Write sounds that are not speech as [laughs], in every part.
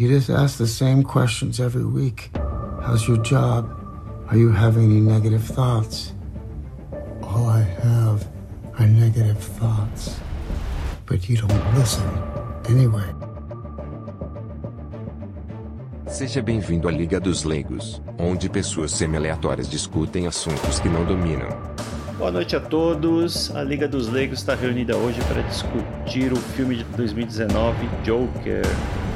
You just ask the same questions every week. How's your job? Are you having any negative thoughts? All I have are negative thoughts. But you don't listen anyway. Seja bem-vindo à Liga dos Leigos, onde pessoas semi-aleatórias discutem assuntos que não dominam. Boa noite a todos. A Liga dos Leigos está reunida hoje para discutir o filme de 2019, Joker,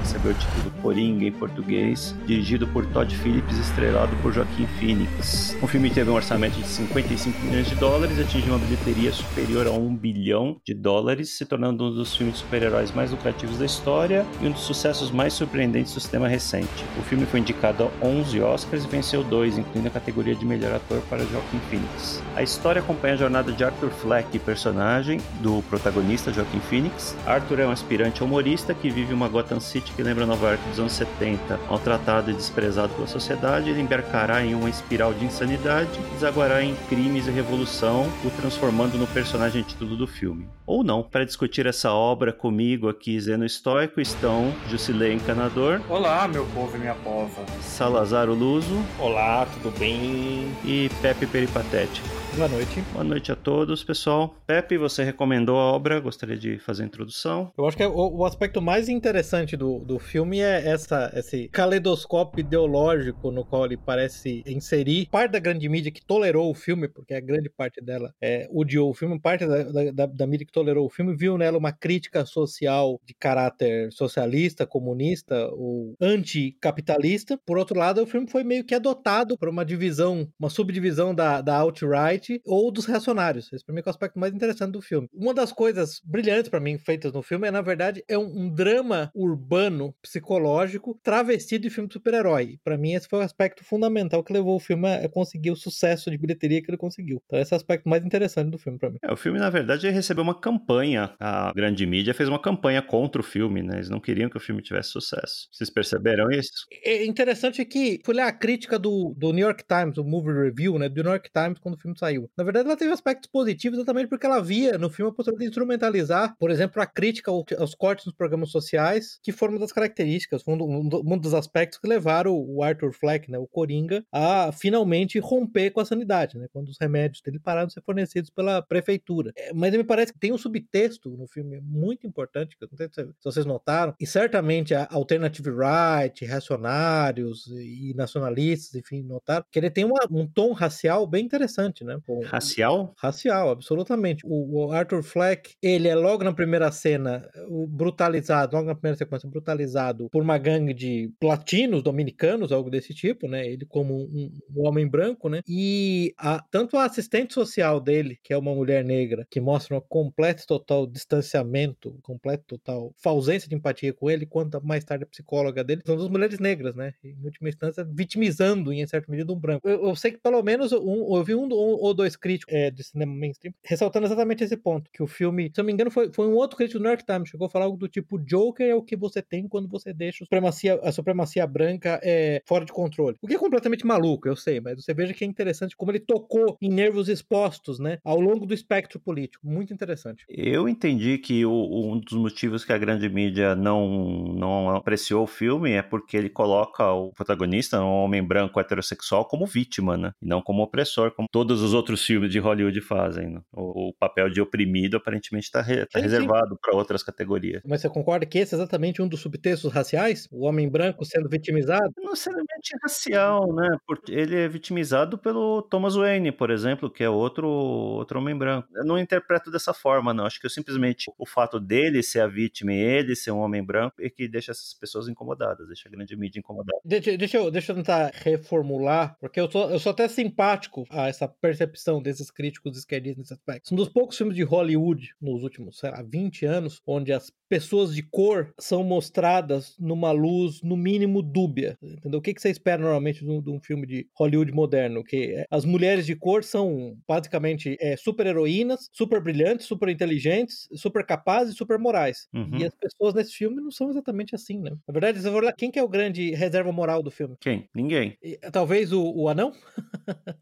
recebeu o título Coringa em português, dirigido por Todd Phillips e estrelado por Joaquim Phoenix. O filme teve um orçamento de 55 milhões de dólares e atingiu uma bilheteria superior a 1 bilhão de dólares, se tornando um dos filmes de super-heróis mais lucrativos da história e um dos sucessos mais surpreendentes do cinema recente. O filme foi indicado a 11 Oscars e venceu dois, incluindo a categoria de melhor ator para Joaquim Phoenix. A história acompanha a jornada de Arthur Fleck, personagem do protagonista Joaquim Phoenix. Arthur é um aspirante humorista que vive uma Gotham City que lembra Nova York dos anos 70. Maltratado e desprezado pela sociedade, ele embarcará em uma espiral de insanidade e desaguará em crimes e revolução, o transformando no personagem título do filme. Ou não. Para discutir essa obra comigo aqui, Zeno Estoico, estão Jusilei Encanador. Olá, meu povo e minha pova. Salazar Luso. Olá, tudo bem? E Pepe Peripatético. Boa noite. Boa noite a todos, pessoal. Pepe, você recomendou a obra, gostaria de fazer a introdução. Eu acho que é o, o aspecto mais interessante do, do filme é essa, esse caleidoscópio ideológico no qual ele parece inserir parte da grande mídia que tolerou o filme, porque a grande parte dela é, odiou o filme, parte da, da, da mídia que tolerou o filme viu nela uma crítica social de caráter socialista, comunista ou anticapitalista. Por outro lado, o filme foi meio que adotado por uma divisão, uma subdivisão da, da alt-right ou dos reacionários. Esse para mim é o aspecto mais interessante do filme. Uma das coisas brilhantes para mim feitas no filme é, na verdade, é um, um drama urbano psicológico travestido de filme de super-herói. Para mim, esse foi o aspecto fundamental que levou o filme a conseguir o sucesso de bilheteria que ele conseguiu. Então, esse é o aspecto mais interessante do filme para mim. É, o filme, na verdade, recebeu uma campanha. A grande mídia fez uma campanha contra o filme, né? Eles não queriam que o filme tivesse sucesso. Vocês perceberam isso? É interessante que foi lá a crítica do, do New York Times, o Movie Review, né? Do New York Times quando o filme saiu. Na verdade, ela teve aspectos positivos exatamente porque ela via no filme a possibilidade de instrumentalizar, por exemplo, a crítica aos cortes nos programas sociais, que foram uma das características, um, um, dos aspectos que levaram o Arthur Fleck, né, o Coringa, a finalmente romper com a sanidade, né? Quando os remédios dele pararam de ser fornecidos pela prefeitura. É, mas me parece que tem um subtexto no filme muito importante, que eu não sei se vocês notaram, e certamente a Alternative Right, reacionários e nacionalistas, enfim, notaram, que ele tem uma, um tom racial bem interessante, né? Com, racial? Racial, absolutamente. O, o, Arthur Fleck, ele é logo na primeira cena brutalizado, logo na primeira sequência, brutalizado por uma gangue de latinos, dominicanos, algo desse tipo, né? Ele como um, um homem branco, né? E a, tanto a assistente social dele, que é uma mulher negra, que mostra um completo total distanciamento, completo total ausência de empatia com ele, quanto mais tarde a psicóloga dele, são duas mulheres negras, né? Em última instância, vitimizando, em certa medida, um branco. Eu, eu sei que pelo menos um, eu vi um, um dois críticos é, cinema mainstream ressaltando exatamente esse ponto, que o filme, se eu não me engano, foi, foi um outro crítico do New York Times, chegou a falar algo do tipo, Joker é o que você tem quando você deixa a supremacia, a supremacia branca é, fora de controle. O que é completamente maluco, eu sei, mas você veja que é interessante como ele tocou em nervos expostos, né, ao longo do espectro político. Muito interessante. Eu entendi que o, um dos motivos que a grande mídia não, não apreciou o filme é porque ele coloca o protagonista, um homem branco heterossexual, como vítima, né? E não como opressor, como todos os outros filmes de Hollywood fazem. Né? O, o, papel de oprimido aparentemente está re, tá reservado para outras categorias. Mas você concorda que esse é exatamente um dos subtextos raciais? O homem branco sendo vitimizado? Não necessariamente racial, né? Porque ele é vitimizado pelo Thomas Wayne, por exemplo, que é outro, outro homem branco. Eu não interpreto dessa forma, não. Acho que eu simplesmente o fato dele ser a vítima e ele ser um homem branco é que deixa essas pessoas incomodadas, deixa a grande mídia incomodada. Deixa, deixa, eu, deixa eu tentar reformular, porque eu sou, eu sou até simpático a essa percepção desses críticos esquerdistas nesse aspecto. Um dos poucos filmes de Hollywood nos últimos, sei lá, 20 anos, onde as pessoas de cor são mostradas numa luz, no mínimo, dúbia. Entendeu? O que, que você espera normalmente de um, filme de Hollywood moderno? Que é, as mulheres de cor são basicamente é, super heroínas, super brilhantes, super inteligentes, super capazes e super morais. Uhum. E as pessoas nesse filme não são exatamente assim, né? Na verdade, você vai olhar quem que é o grande reserva moral do filme? Quem? Ninguém. E, talvez o, o anão?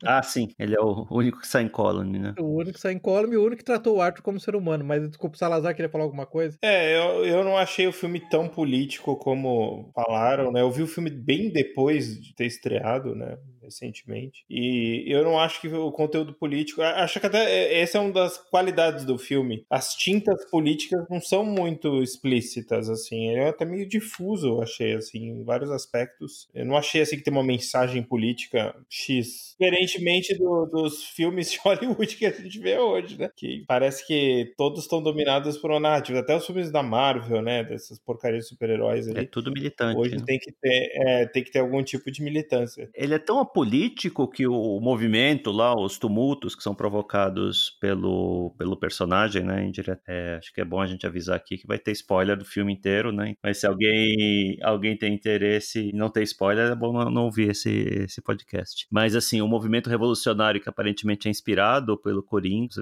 ah, sim, ele é o único que sai em colony, né? O único que sai em colony e o único que tratou o Arthur como ser humano. Mas desculpa, o Salazar queria falar alguma coisa? É, eu, eu não achei o filme tão político como falaram, né? Eu vi o filme bem depois de ter estreado, né? Recentemente. E eu não acho que o conteúdo político. Acho que até essa é uma das qualidades do filme. As tintas políticas não são muito explícitas, assim. É até meio difuso, eu achei, assim, em vários aspectos. Eu não achei, assim, que tem uma mensagem política X. Diferentemente do, dos filmes de [laughs] Hollywood que a gente vê hoje, né? Que parece que todos estão dominados por uma narrativa. Até os filmes da Marvel, né? Dessas porcarias de super-heróis ali. É tudo militante. Hoje né? tem, que ter, é, tem que ter algum tipo de militância. Ele é tão político que o movimento lá, os tumultos que são provocados pelo, pelo personagem, né? É, acho que é bom a gente avisar aqui que vai ter spoiler do filme inteiro, né? Mas se alguém, alguém tem interesse em não ter spoiler, é bom não, ouvir esse, esse podcast. Mas assim, o movimento revolucionário que aparentemente é inspirado pelo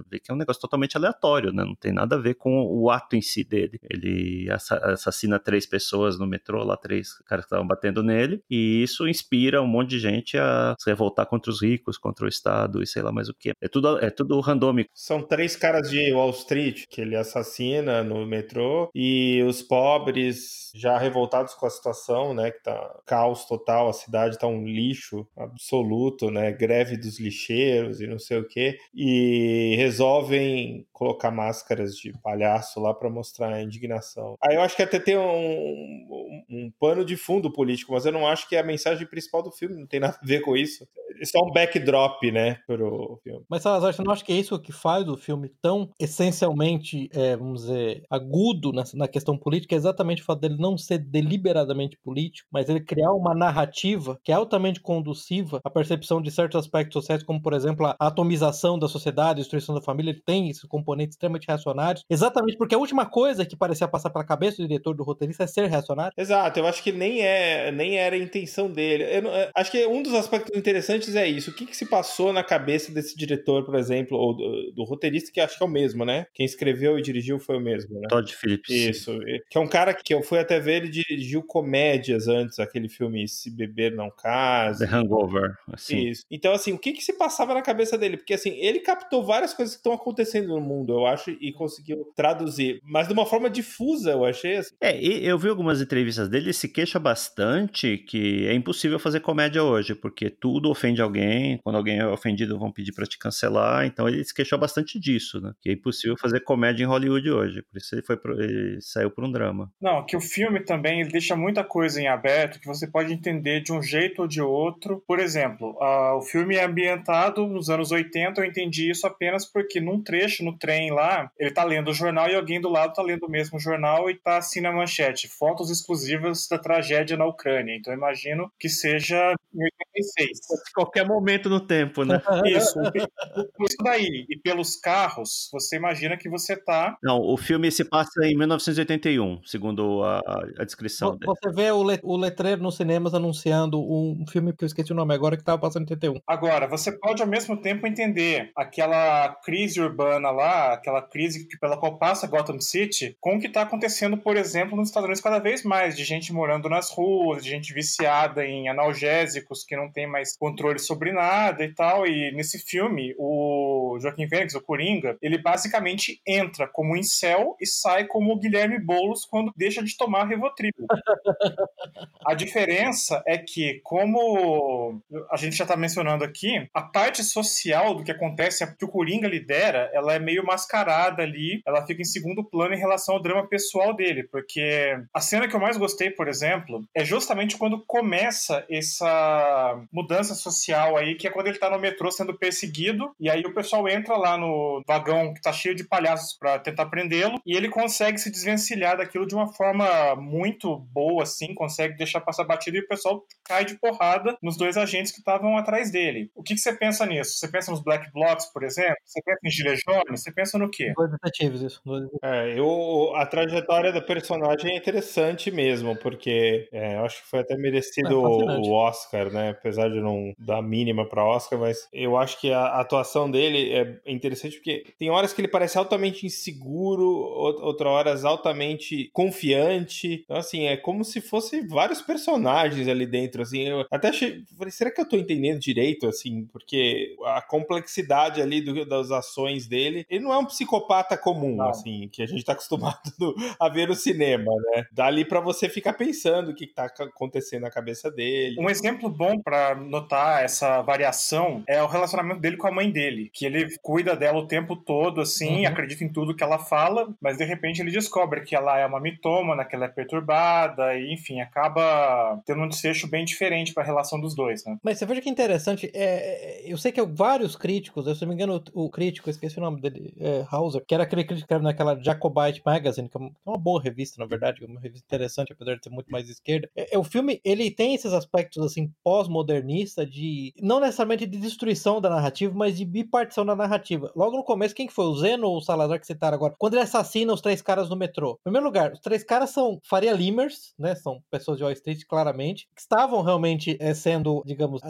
vê que é um negócio totalmente aleatório, né? Não tem nada a ver com o ato em si dele. Ele assassina três pessoas no metrô, lá três caras que estavam batendo nele, e isso inspira um monte de gente a se revoltar contra os ricos, contra o Estado e sei lá mais o que. É tudo, é tudo randômico. São três caras de Wall Street que ele assassina no metrô e os pobres já revoltados com a situação, né, que tá caos total, a cidade tá um lixo absoluto, né, greve dos lixeiros e não sei o que, e resolvem colocar máscaras de palhaço lá para mostrar a indignação. Aí eu acho que até tem um, um, um pano de fundo político, mas eu não acho que é a mensagem principal do filme, não tem nada a ver com isso. Isso é um backdrop, né, pro filme. Mas, Salazar, você não acha que é isso que faz o filme tão essencialmente, é, vamos dizer, agudo na, na questão política? É exatamente o fato dele não ser deliberadamente político, mas ele criar uma narrativa que é altamente conduciva à percepção de certos aspectos sociais, como, por exemplo, a atomização da sociedade, a destruição da família. Ele tem esses componentes extremamente reacionários, exatamente porque a última coisa que parecia passar pela cabeça do diretor, do roteirista, é ser reacionário. Exato, eu acho que nem, é, nem era a intenção dele. Eu, eu, acho que um dos aspectos interessantes é isso. O que, que se passou na cabeça desse diretor, por exemplo, ou do, do, roteirista, que acho que é o mesmo, né? Quem escreveu e dirigiu foi o mesmo, né? Todd Phillips. Isso. Que é um cara que eu fui até ver, ele dirigiu comédias antes, aquele filme Se Beber Não Casa. The Hangover. Assim. Isso. Então, assim, o que, que se passava na cabeça dele? Porque, assim, ele captou várias coisas que estão acontecendo no mundo, eu acho, e conseguiu traduzir. Mas de uma forma difusa, eu achei. Assim. É, eu vi algumas entrevistas dele, ele se queixa bastante que é impossível fazer comédia hoje, porque tudo ofende alguém, quando alguém é ofendido vão pedir para te cancelar, então ele se queixou bastante disso, né? Que é impossível fazer comédia em Hollywood hoje, por isso ele foi pro, ele saiu por um drama. Não, que o filme também ele deixa muita coisa em aberto que você pode entender de um jeito ou de outro. Por exemplo, uh, o filme é ambientado nos anos 80, eu entendi isso apenas porque num trecho no trem lá, ele tá lendo o jornal e alguém do lado tá lendo o mesmo jornal e tá assim na manchete, fotos exclusivas da tragédia na Ucrânia. Então eu imagino que seja em 86. Qualquer momento no tempo, né? [laughs] Isso. Isso daí. E pelos carros, você imagina que você tá. Não, o filme se passa em 1981, segundo a, a descrição. Você dele. vê o, le, o letreiro nos cinemas anunciando um filme que eu esqueci o nome agora, que tava passando em 81. Agora, você pode ao mesmo tempo entender aquela crise urbana lá, aquela crise pela qual passa Gotham City, com o que tá acontecendo, por exemplo, nos Estados Unidos cada vez mais, de gente morando nas ruas, de gente viciada em analgésicos que não tem mais controle sobre nada e tal. E nesse filme, o Joaquim Fênix, o Coringa, ele basicamente entra como incel e sai como o Guilherme Boulos quando deixa de tomar Rivotril. [laughs] a diferença é que, como a gente já está mencionando aqui, a parte social do que acontece, que o Coringa lidera, ela é meio mascarada ali, ela fica em segundo plano em relação ao drama pessoal dele, porque a cena que eu mais gostei, por exemplo, é justamente quando começa essa mudança social aí, que é quando ele tá no metrô sendo perseguido, e aí o pessoal entra lá no vagão que tá cheio de palhaços para tentar prendê-lo, e ele consegue se desvencilhar daquilo de uma forma muito boa, assim, consegue deixar passar batido e o pessoal cai de porrada nos dois agentes que estavam atrás dele. O que, que, você pensa nisso? Você pensa nos Black Blocs, por exemplo? Você pensa em Gilles Você pensa no quê? Dois detetives, isso. É, eu, a trajetória da personagem é interessante mesmo, porque é, eu acho que foi até merecido é, o Oscar, né? Apesar de não dar mínima para Oscar, mas eu acho que a atuação dele é interessante porque tem horas que ele parece altamente inseguro, outras horas altamente confiante. Então, assim, é como se fosse vários personagens ali dentro, assim. Eu até achei, falei, será que eu tô entendendo direito, assim? Porque a complexidade ali do, das ações dele, ele não é um psicopata comum, não. assim, que a gente tá acostumado [laughs] a ver no cinema, né? Dá ali para você ficar pensando o que tá acontecendo na cabeça dele. Um exemplo bom para notar essa variação é o relacionamento dele com a mãe dele, que ele cuida dela o tempo todo, assim, uhum. acredita em tudo que ela fala, mas de repente ele descobre que ela é uma mitômana, que ela é perturbada, e enfim, acaba tendo um desfecho bem diferente para a relação dos dois, né? Mas você veja que interessante, é, eu sei que vários críticos, se não me engano, o, o crítico, esqueci o nome dele, é, Hauser, que era aquele crítico que era naquela Jacobite Magazine, que é uma boa revista, na verdade, uma revista interessante, apesar de ser muito mais esquerda. É, é o filme, ele tem esses aspectos, assim, pós-modernista, de, não necessariamente de destruição da narrativa, mas de bipartição da narrativa. Logo no começo, quem que foi? O Zeno ou o Salazar que citaram agora? Quando ele assassina os três caras no metrô. Em primeiro lugar, os três caras são Faria Limers, né, são pessoas de Wall Street, claramente, que estavam realmente é, sendo, digamos,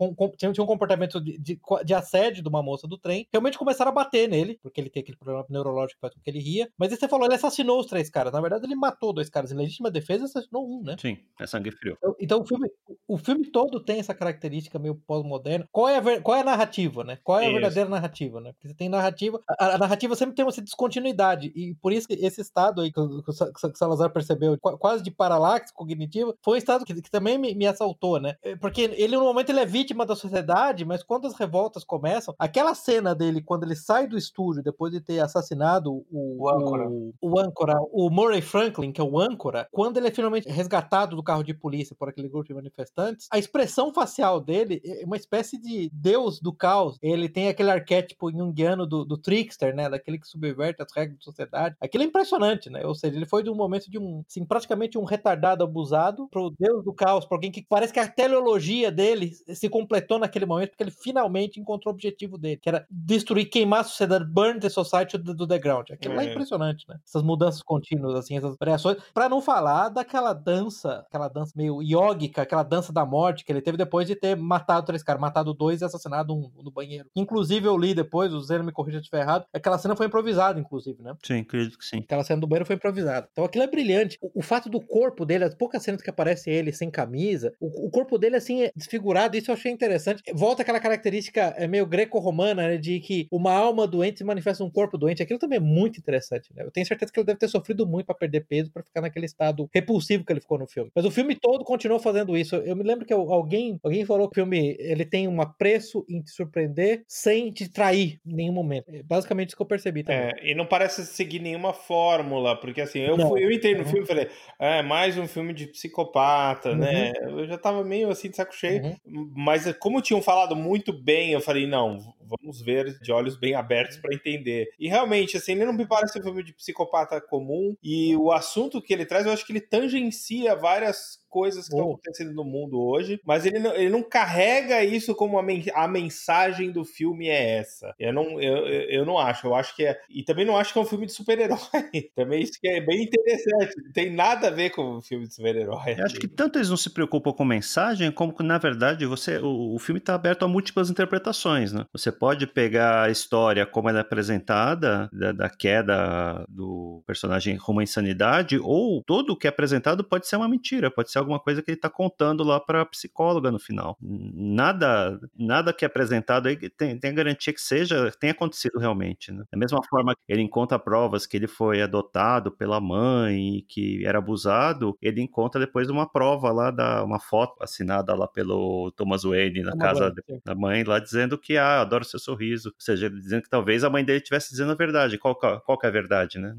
um, um, tinham um comportamento de, de, de assédio de uma moça do trem, realmente começaram a bater nele, porque ele tem aquele problema neurológico que faz com que ele ria. Mas aí você falou, ele assassinou os três caras. Na verdade, ele matou dois caras em legítima defesa e assassinou um, né? Sim, é sangue frio. Então, então, o, filme, o filme todo tem essa característica meio pós-moderna. Qual, é a, qual é a narrativa, né? Qual é a verdadeira narrativa, né? Porque você tem narrativa. A, a, narrativa sempre tem uma descontinuidade. E por isso que esse estado aí que o, que Salazar percebeu, quase de paralaxe cognitiva, foi um estado que, que também me, me, assaltou, né? É, porque ele, no momento, ele é vítima da sociedade, mas quando as revoltas começam, aquela cena dele, quando ele sai do estúdio depois de ter assassinado o, o âncora. O, o, âncora, o Murray Franklin, que é o âncora, quando ele é finalmente resgatado do carro de polícia por aquele grupo de manifestantes, a expressão facial dele é uma espécie de deus do caos. Ele tem aquele arquétipo junguiano do, do trickster, né? Daquele que subverte as regras da sociedade. Aquilo é impressionante, né? Ou seja, ele foi de um momento de um, assim, praticamente um retardado abusado pro deus do caos, pra alguém que parece que a teleologia dele se completou naquele momento, porque ele finalmente encontrou o objetivo dele, que era destruir, queimar a sociedade, burn the society do, do the ground. Aquilo é. é impressionante, né? Essas mudanças contínuas, assim, essas variações. Pra não falar daquela dança, aquela dança meio yógica, aquela dança da morte que ele teve depois de ter matado três caras, matado dois e assassinado um no banheiro. Inclusive, eu li depois, o Zeno me corrija se estiver errado, aquela cena foi improvisada, inclusive, né? Sim, acredito que sim. Aquela cena do banheiro foi improvisada. Então aquilo é brilhante. O, o fato do corpo dele, as poucas cenas que aparece ele sem camisa, o, o, corpo dele, assim, é desfigurado, isso eu achei interessante. Volta aquela característica é, meio greco-romana, né, de que uma alma doente se manifesta num corpo doente. Aquilo também é muito interessante, né? Eu tenho certeza que ele deve ter sofrido muito para perder peso, para ficar naquele estado repulsivo que ele ficou no filme. Mas o filme todo continuou fazendo isso. Eu me lembro que alguém, alguém falou que o filme ele tem um apreço em te surpreender sem te trair em nenhum momento. É basicamente isso que eu percebi também. É, e não parece seguir nenhuma fórmula, porque assim, eu, fui, eu entrei no uhum. filme e falei, é mais um filme de psicopata, né? uhum. né? Eu já tava meio assim de saco cheio, uhum. mas como tinham falado muito bem, eu falei, não, vamos ver de olhos bem abertos para entender. E realmente, assim, ele não me parece um filme de psicopata comum, e o assunto que ele traz, eu acho que ele tangencia várias coisas que estão acontecendo no mundo hoje, mas ele não, ele não carrega isso como a, men a mensagem do filme é essa. Eu não, eu, eu não acho. Eu acho que é. E também não acho que é um filme de super-herói. [laughs] também isso que é bem interessante. Não tem nada a ver com um filme de super-herói. Acho que tanto eles não se preocupam com mensagem, como que, na verdade, você o, o filme está aberto a múltiplas interpretações, né? Você pode pegar a história como ela é apresentada, da, da queda do personagem rumo à insanidade, ou todo o que é apresentado pode ser uma mentira, pode ser alguma coisa que ele está contando lá para a psicóloga no final. Nada, nada que é apresentado aí tem, tem a garantia que seja, tenha acontecido realmente. Né? Da mesma forma que ele encontra provas que ele foi adotado pela mãe e que era abusado, ele encontra depois uma prova lá, da, uma foto assinada lá pelo Thomas Wayne na casa mãe, da mãe, lá dizendo que, ah, adoro seu sorriso. Ou seja, dizendo que talvez a mãe dele estivesse dizendo a verdade. Qual, qual que é a verdade, né?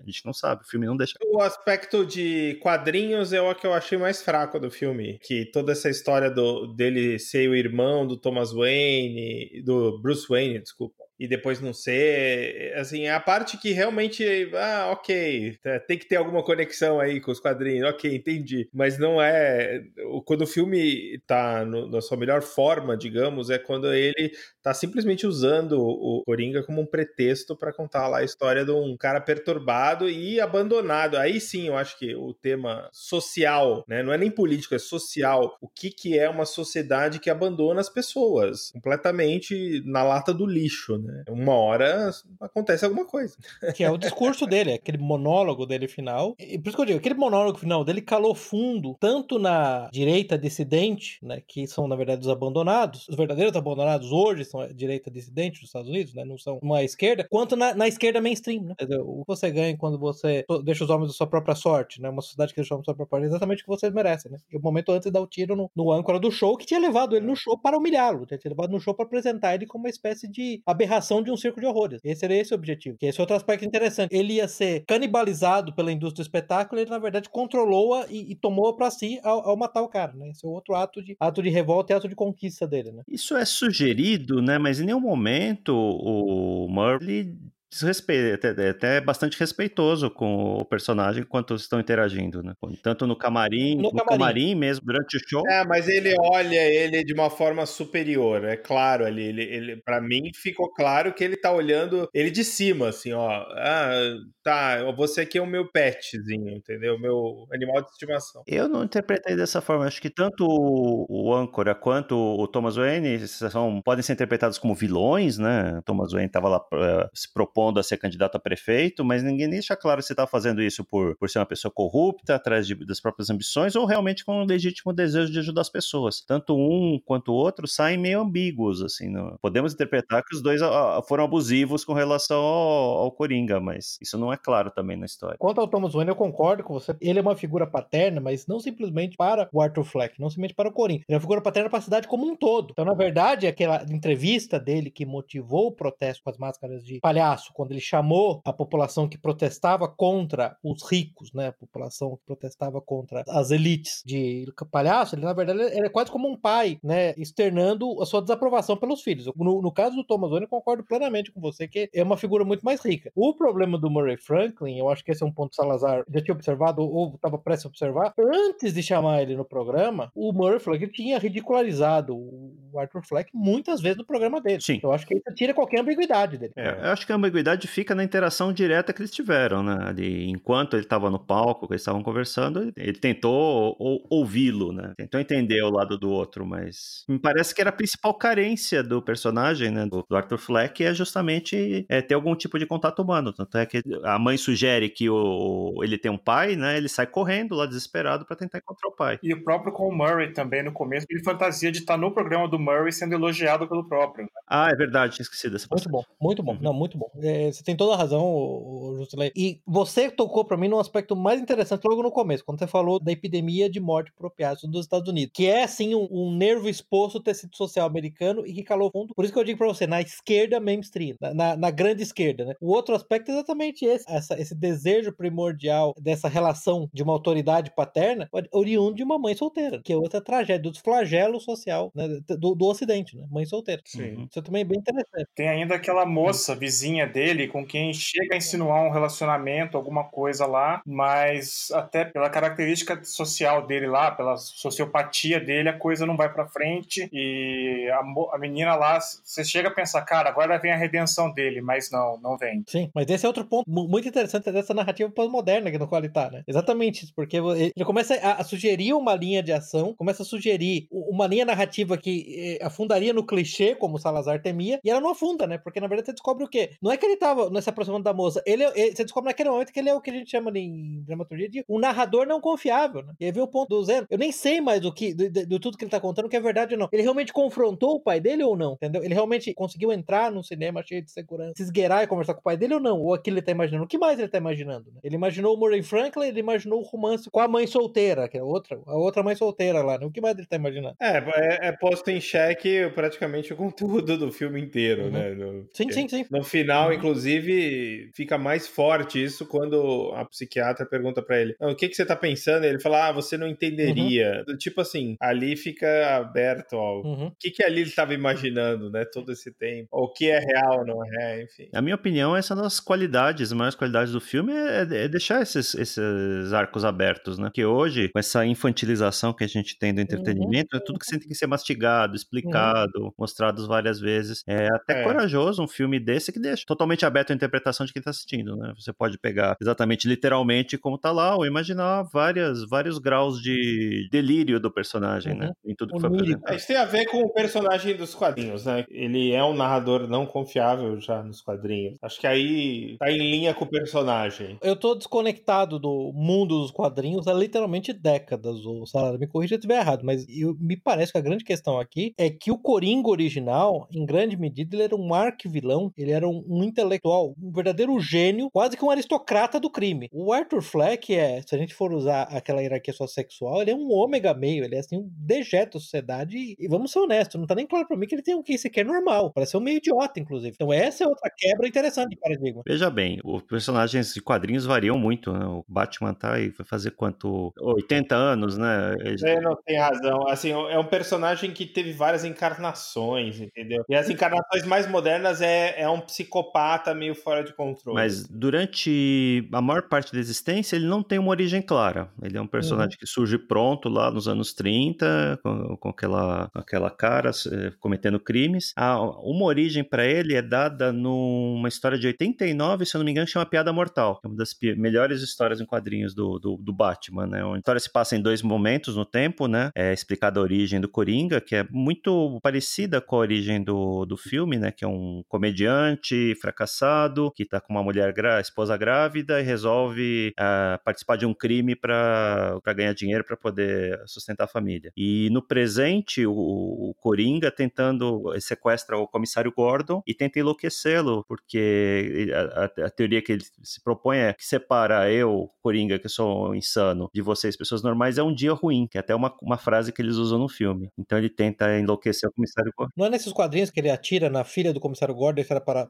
a gente não sabe, o filme não deixa. O aspecto de quadrinhos é o que eu achei mais fraco do filme, que toda essa história do, dele ser o irmão do Thomas Wayne, do Bruce Wayne, desculpa, e depois não ser. Assim, é a parte que realmente, ah, ok, é, tem que ter alguma conexão aí com os quadrinhos, ok, entendi. Mas não é. Quando o filme tá no, na sua melhor forma, digamos, é quando ele tá simplesmente usando o Coringa como um pretexto para contar lá a história de um cara perturbado e abandonado. Aí sim, eu acho que o tema social, né, não é nem político, é social. O que que é uma sociedade que abandona as pessoas completamente na lata do lixo, né? Uma hora acontece alguma coisa. [laughs] Que é o discurso dele, aquele monólogo dele final. E por isso que eu digo, aquele monólogo final dele calou fundo tanto na direita dissidente, né, que são na verdade os abandonados, os verdadeiros abandonados hoje são a direita dissidente dos Estados Unidos, né? Não são uma esquerda, quanto na, na esquerda mainstream, né? O que você ganha quando você deixa os homens da sua própria sorte, né? Uma sociedade que deixa os homens da sua própria sorte, é exatamente o que vocês merecem, né? E o momento antes de dar o tiro no, no âncora do show, que tinha levado ele no show para humilhá-lo, tinha levado no show para apresentar ele como uma espécie de aberração de um circo de horrores. Esse era esse o objetivo. Que esse é outro aspecto interessante. Ele ia ser canibalizado pela indústria do espetáculo, ele na verdade controlou-a e, e tomou para si ao, ao, matar o cara, né? Esse é outro ato de ato de revolta e ato de conquista dele, né? Isso é sugerido, né? Mas em nenhum momento o Murphy desrespeito, é até bastante respeitoso com o personagem enquanto estão interagindo, né? Tanto no camarim, no, no camarim. camarim. mesmo, durante o show. É, mas ele olha ele de uma forma superior, é claro ali, ele, ele para mim ficou claro que ele tá olhando ele de cima, assim, ó, ah, tá, você aqui é o meu petzinho, entendeu? Meu animal de estimação. Eu não interpretei dessa forma, acho que tanto o âncora quanto o Thomas Wayne são, podem ser interpretados como vilões, né? O Thomas Wayne tava lá uh, se propondo propondo a ser candidato a prefeito, mas ninguém deixa claro se está fazendo isso por, por ser uma pessoa corrupta, atrás de, das próprias ambições, ou realmente com um legítimo desejo de ajudar as pessoas. Tanto um quanto o outro saem meio ambíguos, assim. Não? Podemos interpretar que os dois foram abusivos com relação ao, ao Coringa, mas isso não é claro também na história. Quanto ao Thomas Wayne, eu concordo com você. Ele é uma figura paterna, mas não simplesmente para o Arthur Fleck, não simplesmente para o Coringa. Ele é uma figura paterna para a cidade como um todo. Então, na verdade, aquela entrevista dele que motivou o protesto com as máscaras de palhaço março, quando ele chamou a população que protestava contra os ricos, né, a população que protestava contra as elites de palhaço, ele na verdade ele é quase como um pai, né, externando a sua desaprovação pelos filhos. No, no caso do Thomas Wayne, eu concordo plenamente com você que é uma figura muito mais rica. O problema do Murray Franklin, eu acho que esse é um ponto que Salazar já tinha observado ou estava prestes a observar, antes de chamar ele no programa, o Murray Franklin tinha ridicularizado o Arthur Fleck muitas vezes no programa dele. Sim. Eu acho que isso tira qualquer ambiguidade dele. É, eu acho que a ambiguidade ambiguidade fica na interação direta que eles tiveram, né? Ali, enquanto ele estava no palco, que eles estavam conversando, ele tentou ouvi-lo, né? Tentou entender o lado do outro, mas me parece que era a principal carência do personagem, né? Do, do Arthur Fleck é justamente é, ter algum tipo de contato humano. Tanto é que a mãe sugere que o, ele tem um pai, né? Ele sai correndo lá desesperado para tentar encontrar o pai. E o próprio com o Murray também no começo, ele fantasia de estar no programa do Murray sendo elogiado pelo próprio. Né? Ah, é verdade, tinha esquecido dessa Muito bom, muito bom. Uhum. Não, muito bom. É, você tem toda a razão, o, o E você tocou para mim num aspecto mais interessante logo no começo, quando você falou da epidemia de morte por dos Estados Unidos, que é assim um, um, nervo exposto ao tecido social americano e que calou fundo. Por isso que eu digo para você, na esquerda mainstream, na, na, na, grande esquerda, né? O outro aspecto é exatamente esse, essa, esse desejo primordial dessa relação de uma autoridade paterna oriundo de uma mãe solteira, que é outra tragédia, do flagelo social né? do, do Ocidente, né? Mãe solteira. Sim. Isso também é bem interessante. Tem ainda aquela moça vizinha dele com quem chega a insinuar um relacionamento, alguma coisa lá, mas até pela característica social dele lá, pela sociopatia dele, a coisa não vai para frente e a, a, menina lá, você chega a pensar, cara, agora vem a redenção dele, mas não, não vem. Sim, mas esse é outro ponto muito interessante dessa narrativa pós-moderna no qual ele tá, né? Exatamente isso, porque ele começa a, a sugerir uma linha de ação, começa a sugerir uma linha narrativa que eh, afundaria no clichê, como Salazar temia, e ela não afunda, né? Porque na verdade você descobre o quê? Não é que ele tava nessa aproximando da moça. Ele, ele, você descobre naquele momento que ele é o que a gente chama em dramaturgia de um narrador não confiável, né? E aí vê o ponto do zero. Eu nem sei mais do que, do, do, tudo que ele tá contando, que é verdade ou não. Ele realmente confrontou o pai dele ou não, entendeu? Ele realmente conseguiu entrar num cinema cheio de segurança, se esgueirar e conversar com o pai dele ou não? Ou aquilo ele tá imaginando? O que mais ele tá imaginando? Né? Ele imaginou o Murray Franklin, ele imaginou o romance com a mãe solteira, que é outra, a outra mãe solteira lá, né? O que mais ele tá imaginando? É, é, é posto em xeque praticamente o conteúdo do filme inteiro, Uhum. né? No, Sim, sim, sim. No final, Uhum. inclusive, fica mais forte isso quando a psiquiatra pergunta pra ele: "Não, o que, que você tá pensando? Ele fala: Ah, você não entenderia. Tipo assim, ali fica aberto ao. Uhum. O que, que ali ele estava imaginando, né? Todo esse tempo. Ou o que é real, não é, enfim. Na minha opinião, essa é uma das qualidades, as maiores qualidades do filme é, é deixar esses, esses arcos abertos, né? Porque hoje, com essa infantilização que a gente tem do entretenimento, é tudo que tem que ser mastigado, explicado, mostrado várias vezes. É até É. corajoso um filme desse que deixa totalmente aberto a interpretação de quem tá assistindo, né? Você pode pegar exatamente literalmente como tá lá, ou imaginar várias, vários graus de delírio do personagem, né? Em tudo que foi Onírico. apresentado. Isso tem a ver com o personagem dos quadrinhos, né? Ele é um narrador não confiável já nos quadrinhos. Acho que aí tá em linha com o personagem. Eu tô desconectado do mundo dos quadrinhos há literalmente décadas, o Salário. Me corrija se eu estiver errado, mas eu- me parece que a grande questão aqui é que o Coringa original, em grande medida, ele era um arquivilão, ele era um, um intelectual, um verdadeiro gênio, quase que um aristocrata do crime. O Arthur Fleck é, se a gente for usar aquela hierarquia sociossexual, ele é um ômega meio, ele é assim, um dejeto da sociedade. E, e vamos ser honestos, não tá nem claro pra mim que ele tem um que sequer normal, parece ser um meio idiota, inclusive. Então essa é outra quebra interessante de paradigma. Veja bem, os personagens de quadrinhos variam muito, né? O Batman tá aí, vai fazer quanto? 80 anos, né? Ele- Você não tem razão. Assim, é um personagem que teve várias encarnações, entendeu? E as encarnações mais modernas é, é um psicopata meio fora de controle. Mas durante a maior parte da existência, ele não tem uma origem clara. Ele é um personagem que surge pronto lá nos anos 30, com, com aquela, aquela cara eh, cometendo crimes. A, uma origem para ele é dada numa história de 89, se eu não me engano, que chama Piada Mortal. É uma das melhores histórias em quadrinhos do, do, do Batman, né? A história se passa em dois momentos no tempo, né? É explicada a origem do Coringa, que é muito parecida com a origem do, do filme, né? Que é um comediante fracassado, que tá com uma mulher, gra- esposa grávida e resolve ah, participar de um crime para ganhar dinheiro para poder sustentar a família. E no presente, o, o Coringa tentando sequestra o comissário Gordon e tenta enlouquecê-lo, porque a, a- a teoria que ele se propõe é que separa eu, Coringa, que sou insano, de vocês, pessoas normais, é um dia ruim, que é até uma, uma frase que eles usam no filme. Então ele tenta enlouquecer o comissário Gordon. Não é nesses quadrinhos que ele atira na filha do comissário Gordon que era para,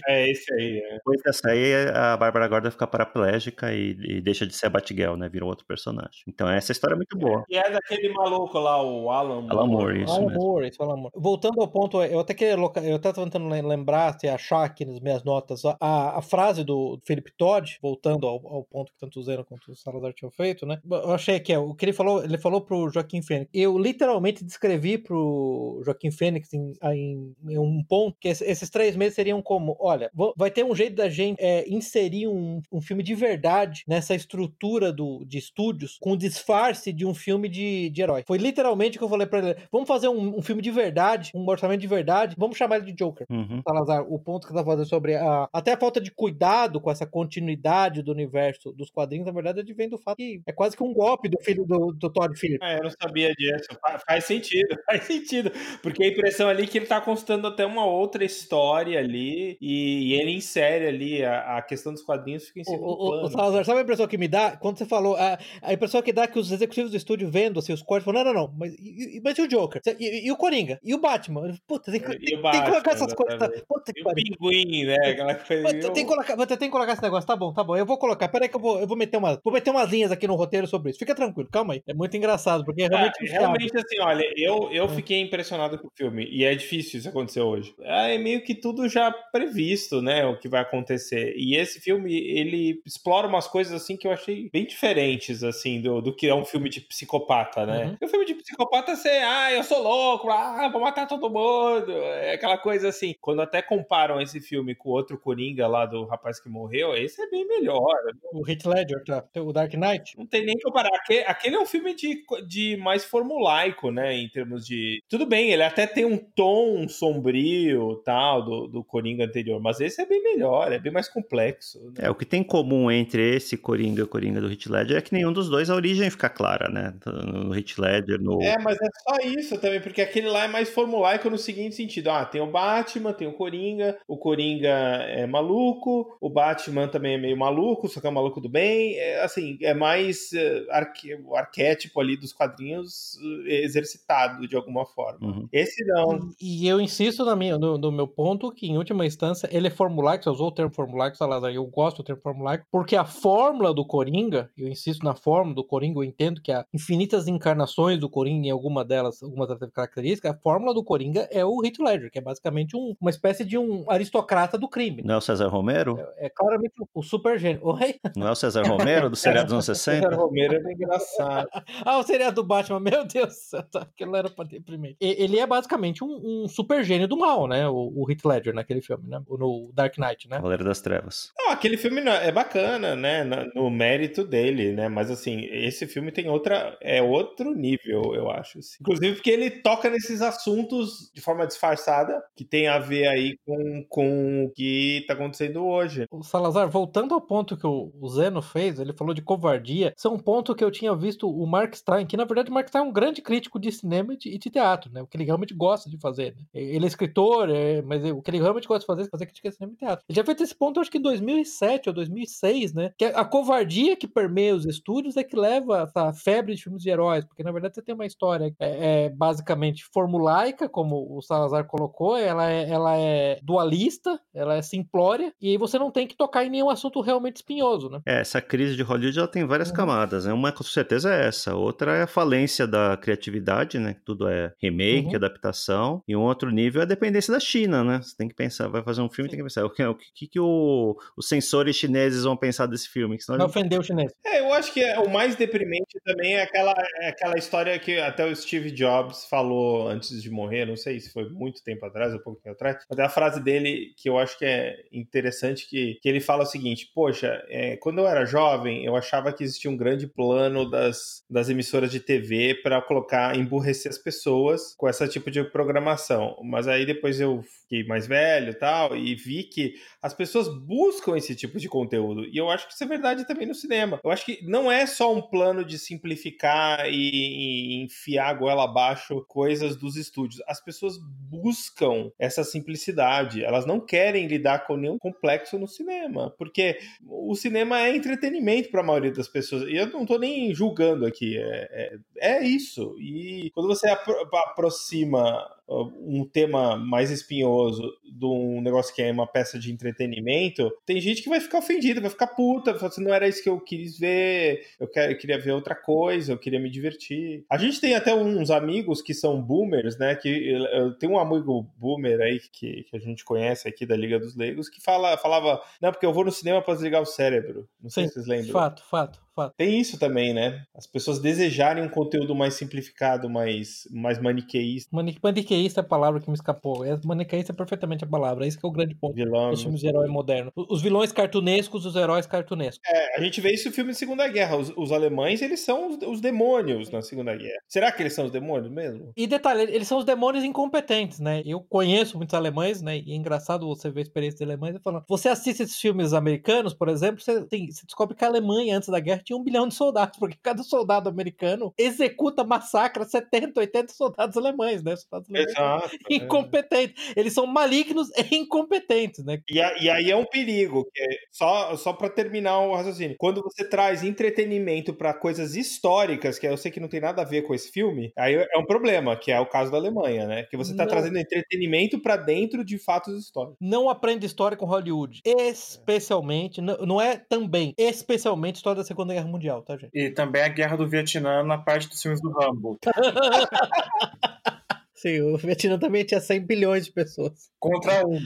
paraplégico? É esse aí, é. Depois dessa aí, a Bárbara Gordon fica paraplégica e, e deixa de ser a Batgirl, né? Vira um outro personagem. Então essa história é muito boa. E é daquele maluco lá, o Alan. Alan Moore, isso Alan mesmo. Moore, isso, Alan Moore. Voltando ao ponto, eu até queria loca- eu até tava tentando lem- lembrar, se achar aqui nas minhas notas, a, a frase do Felipe Todd, voltando ao, ao ponto que tanto o Zeno quanto o Salazar tinham feito, né? Eu achei que é o que ele falou, ele falou pro Joaquim Fênix. Eu literalmente descrevi pro Joaquim Fênix em, em- em um ponto que esse- esses três meses seriam como: olha, vai ter um jeito da gente é, inserir um, um filme de verdade nessa estrutura do, de estúdios com disfarce de um filme de, de herói. Foi literalmente o que eu falei pra ele: vamos fazer um, um filme de verdade, um orçamento de verdade, vamos chamar ele de Joker. Uhum. Salazar, o ponto que você tá fazendo sobre a, até a falta de cuidado com essa continuidade do universo dos quadrinhos, na verdade, advém do fato que é quase que um golpe do filho do, do Todd Phillips. Ah, eu não sabia disso. Fa- Faz sentido, [laughs] faz sentido. Porque a impressão ali é que ele tá constando até uma outra história ali e, e ele insere ali a, a questão dos quadrinhos fica em O, segundo o, o- plano. o Salazar, sabe a impressão que me dá? Quando você falou, a, a impressão que dá é que os executivos do estúdio vendo assim, os cortes, falam, não, não, não, mas e, mas e o Joker? E, e o Coringa? E o Batman? Puta, tem, que- E o tem, tem que Batman, colocar essas coisas. tá? Puta que o pariu. pinguim, né? Aquela coisa. Puta, Tem que, colocar, tem que colocar esse negócio, tá bom, tá bom. Eu vou colocar. Peraí que eu vou, eu vou meter uma, vou meter umas linhas aqui no roteiro sobre isso. Fica tranquilo, calma aí. É muito engraçado, porque é Ah, realmente um realmente, assim, olha, eu, eu Hum. fiquei impressionado com o filme, e é difícil isso acontecer hoje. É meio que tudo já previsto, né, o que vai acontecer. E esse filme, ele explora umas coisas, assim, que eu achei bem diferentes, assim, do, do que é um filme de psicopata, né? Uhum. O filme de psicopata, você, ah, eu sou louco, ah, vou matar todo mundo, é aquela coisa assim. Quando até comparam esse filme com o outro Coringa lá do rapaz que morreu, esse é bem melhor, O Heath Ledger, tá? O Dark Knight. não tem nem que comparar. Aquele, aquele é um filme de, de mais formulaico, né? Em termos de. Tudo bem, ele até tem um tom sombrio tal do, do Coringa anterior, mas esse é bem melhor, é bem mais complexo. né? É, o que tem em comum entre esse Coringa e o Coringa do Heath Ledger é que nenhum dos dois a origem fica clara, né? No Heath Ledger, no... É, mas é só isso também, porque aquele lá é mais formulaico no seguinte sentido: ah, tem o Batman, tem o Coringa, o Coringa é maluco, o Batman também é meio maluco, só que é um maluco do bem. É, assim, é mais eh, arque- o arquétipo ali dos quadrinhos eh, exercitado de alguma forma. Uhum. Esse não. E eu insisto na minha, no, no meu ponto que, em última instância, ele é formulaico. Você usou o termo formulaico, Salazar, eu gosto do termo formulaico, porque a fórmula do Coringa, eu insisto na fórmula do Coringa, eu entendo que há infinitas encarnações do Coringa, em alguma delas, algumas delas têm características, a fórmula do Coringa é o Heath Ledger, que é basicamente um- uma espécie de um aristocrata do crime. Não é o César Romero? É, é claramente o super gênio. Oi? Não é o César Romero do seriado dos anos 60? [laughs] César Romero era engraçado. [laughs] Ah, o seriado do Batman, meu Deus, do [laughs] céu, aquilo era pra deprimente. E- Ele é basicamente um, um super gênio do mal, né? O, o Heath Ledger naquele filme, né? No Dark Knight, né? Cavaleiro das Trevas. Não, aquele filme é bacana, né? No mérito dele, né? Mas assim, esse filme tem outra. É outro nível, eu acho. assim. Inclusive porque ele toca nesses assuntos de forma disfarçada, que tem a ver aí com, com o que tá acontecendo hoje. O Salazar, voltando ao ponto que o, o Zeno fez, ele falou de covardia. Isso é um ponto que eu tinha visto o Mark Stein, que na verdade o Mark Stein é um grande crítico de cinema e de, e de teatro, né? O que ele realmente gosta de fazer. né? Ele é escritor, é, mas o que ele realmente gosta de fazer é fazer crítica de cinema e teatro. Ele já fez esse ponto, acho que em 2007 ou 2006, né? Que a covardia que permeia os estúdios é que leva a essa febre de filmes de heróis, porque na verdade você tem uma história é, é basicamente formulaica, como o Salazar colocou, ela é, ela é dualista, ela é simplória, e aí você não tem que tocar em nenhum assunto realmente espinhoso, né? É, essa crise de Hollywood ela tem várias Uhum. camadas, né? Uma com certeza é essa, outra é a falência da criatividade, né? Tudo é remake, Uhum. adaptação, e um outro nível é a dependência da China, né? Você tem que pensar, vai fazer um filme, tem que pensar, o que, o que, que o- os sensores chineses vão pensar desse filme? Que senão Vai ele- ofender o chinês. É, eu acho que é- o mais deprimente também é aquela, é aquela história que até o Steve Jobs falou antes de morrer, não sei se foi muito tempo atrás ou pouco tempo atrás, mas é a frase dele que eu acho que é interessante, que, que ele fala o seguinte, poxa, é, quando eu era jovem, eu achava que existia um grande plano das, das emissoras de TV para colocar, emburrecer as pessoas com esse tipo de programação, mas aí depois eu fiquei mais velho e tal, e vi que as pessoas buscam esse tipo de conteúdo. E eu acho que isso é verdade também no cinema. Eu acho que não é só um plano de simplificar e, e enfiar a goela abaixo coisas dos estúdios. As pessoas buscam essa simplicidade. Elas não querem lidar com nenhum complexo no cinema. Porque o cinema é entretenimento para a maioria das pessoas. E eu não tô nem julgando aqui. É, é, é isso. E quando você apro aproxima um tema mais espinhoso de um negócio que é uma peça de entretenimento, tem gente que vai ficar ofendida, vai ficar puta, vai falar assim, não era isso que eu quis ver, eu, quero, eu queria ver outra coisa, eu queria me divertir. A gente tem até uns amigos que são boomers, né, que eu tenho um amigo boomer aí que, que a gente conhece aqui da Liga dos Leigos, que fala, falava, não, porque eu vou no cinema para desligar o cérebro. Não sei Sim, se vocês lembram. Fato, fato, fato. Tem isso também, né? As pessoas desejarem um conteúdo mais simplificado, mais, mais maniqueísta, Mani- Maniqueísta é a palavra que me escapou. É, maniqueísta é perfeitamente a palavra. Esse que é o grande ponto vilão. dos filmes de herói moderno. Os vilões cartunescos, os heróis cartunescos. É, a gente vê isso no filme de Segunda Guerra. Os, os alemães, eles são os, os demônios na Segunda Guerra. Será que eles são os demônios mesmo? E detalhe, eles são os demônios incompetentes, né? Eu conheço muitos alemães, né? E é engraçado você ver a experiência de alemães e falando. Você assiste esses filmes americanos, por exemplo, você, tem- você descobre que a Alemanha, antes da guerra, tinha um bilhão de soldados, porque cada soldado americano executa, massacra 70, 80 soldados alemães, né? Soldados alemães Exato. é. [laughs] incompetentes. Eles são malignos e incompetentes, né? E, a- e aí é um perigo, é só, só para terminar o raciocínio. Quando você traz entretenimento para coisas históricas, que eu sei que não tem nada a ver com esse filme, aí é um problema, que é o caso da Alemanha, né? Que você tá Não. trazendo entretenimento para dentro de fatos históricos. não aprende história com Hollywood. Especialmente, não, não é também, especialmente história da Segunda Guerra Mundial, tá, gente? E também a guerra do Vietnã na parte dos filmes do Rambo. [laughs] Sim, o Vietnã também tinha 100 bilhões de pessoas. Contra um.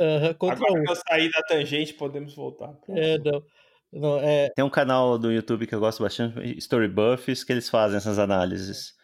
Aham, contra Agora um. que eu saí da tangente, podemos voltar. É, não. Não, é, Tem um canal do YouTube que eu gosto bastante, Story Buffs, que eles fazem essas análises.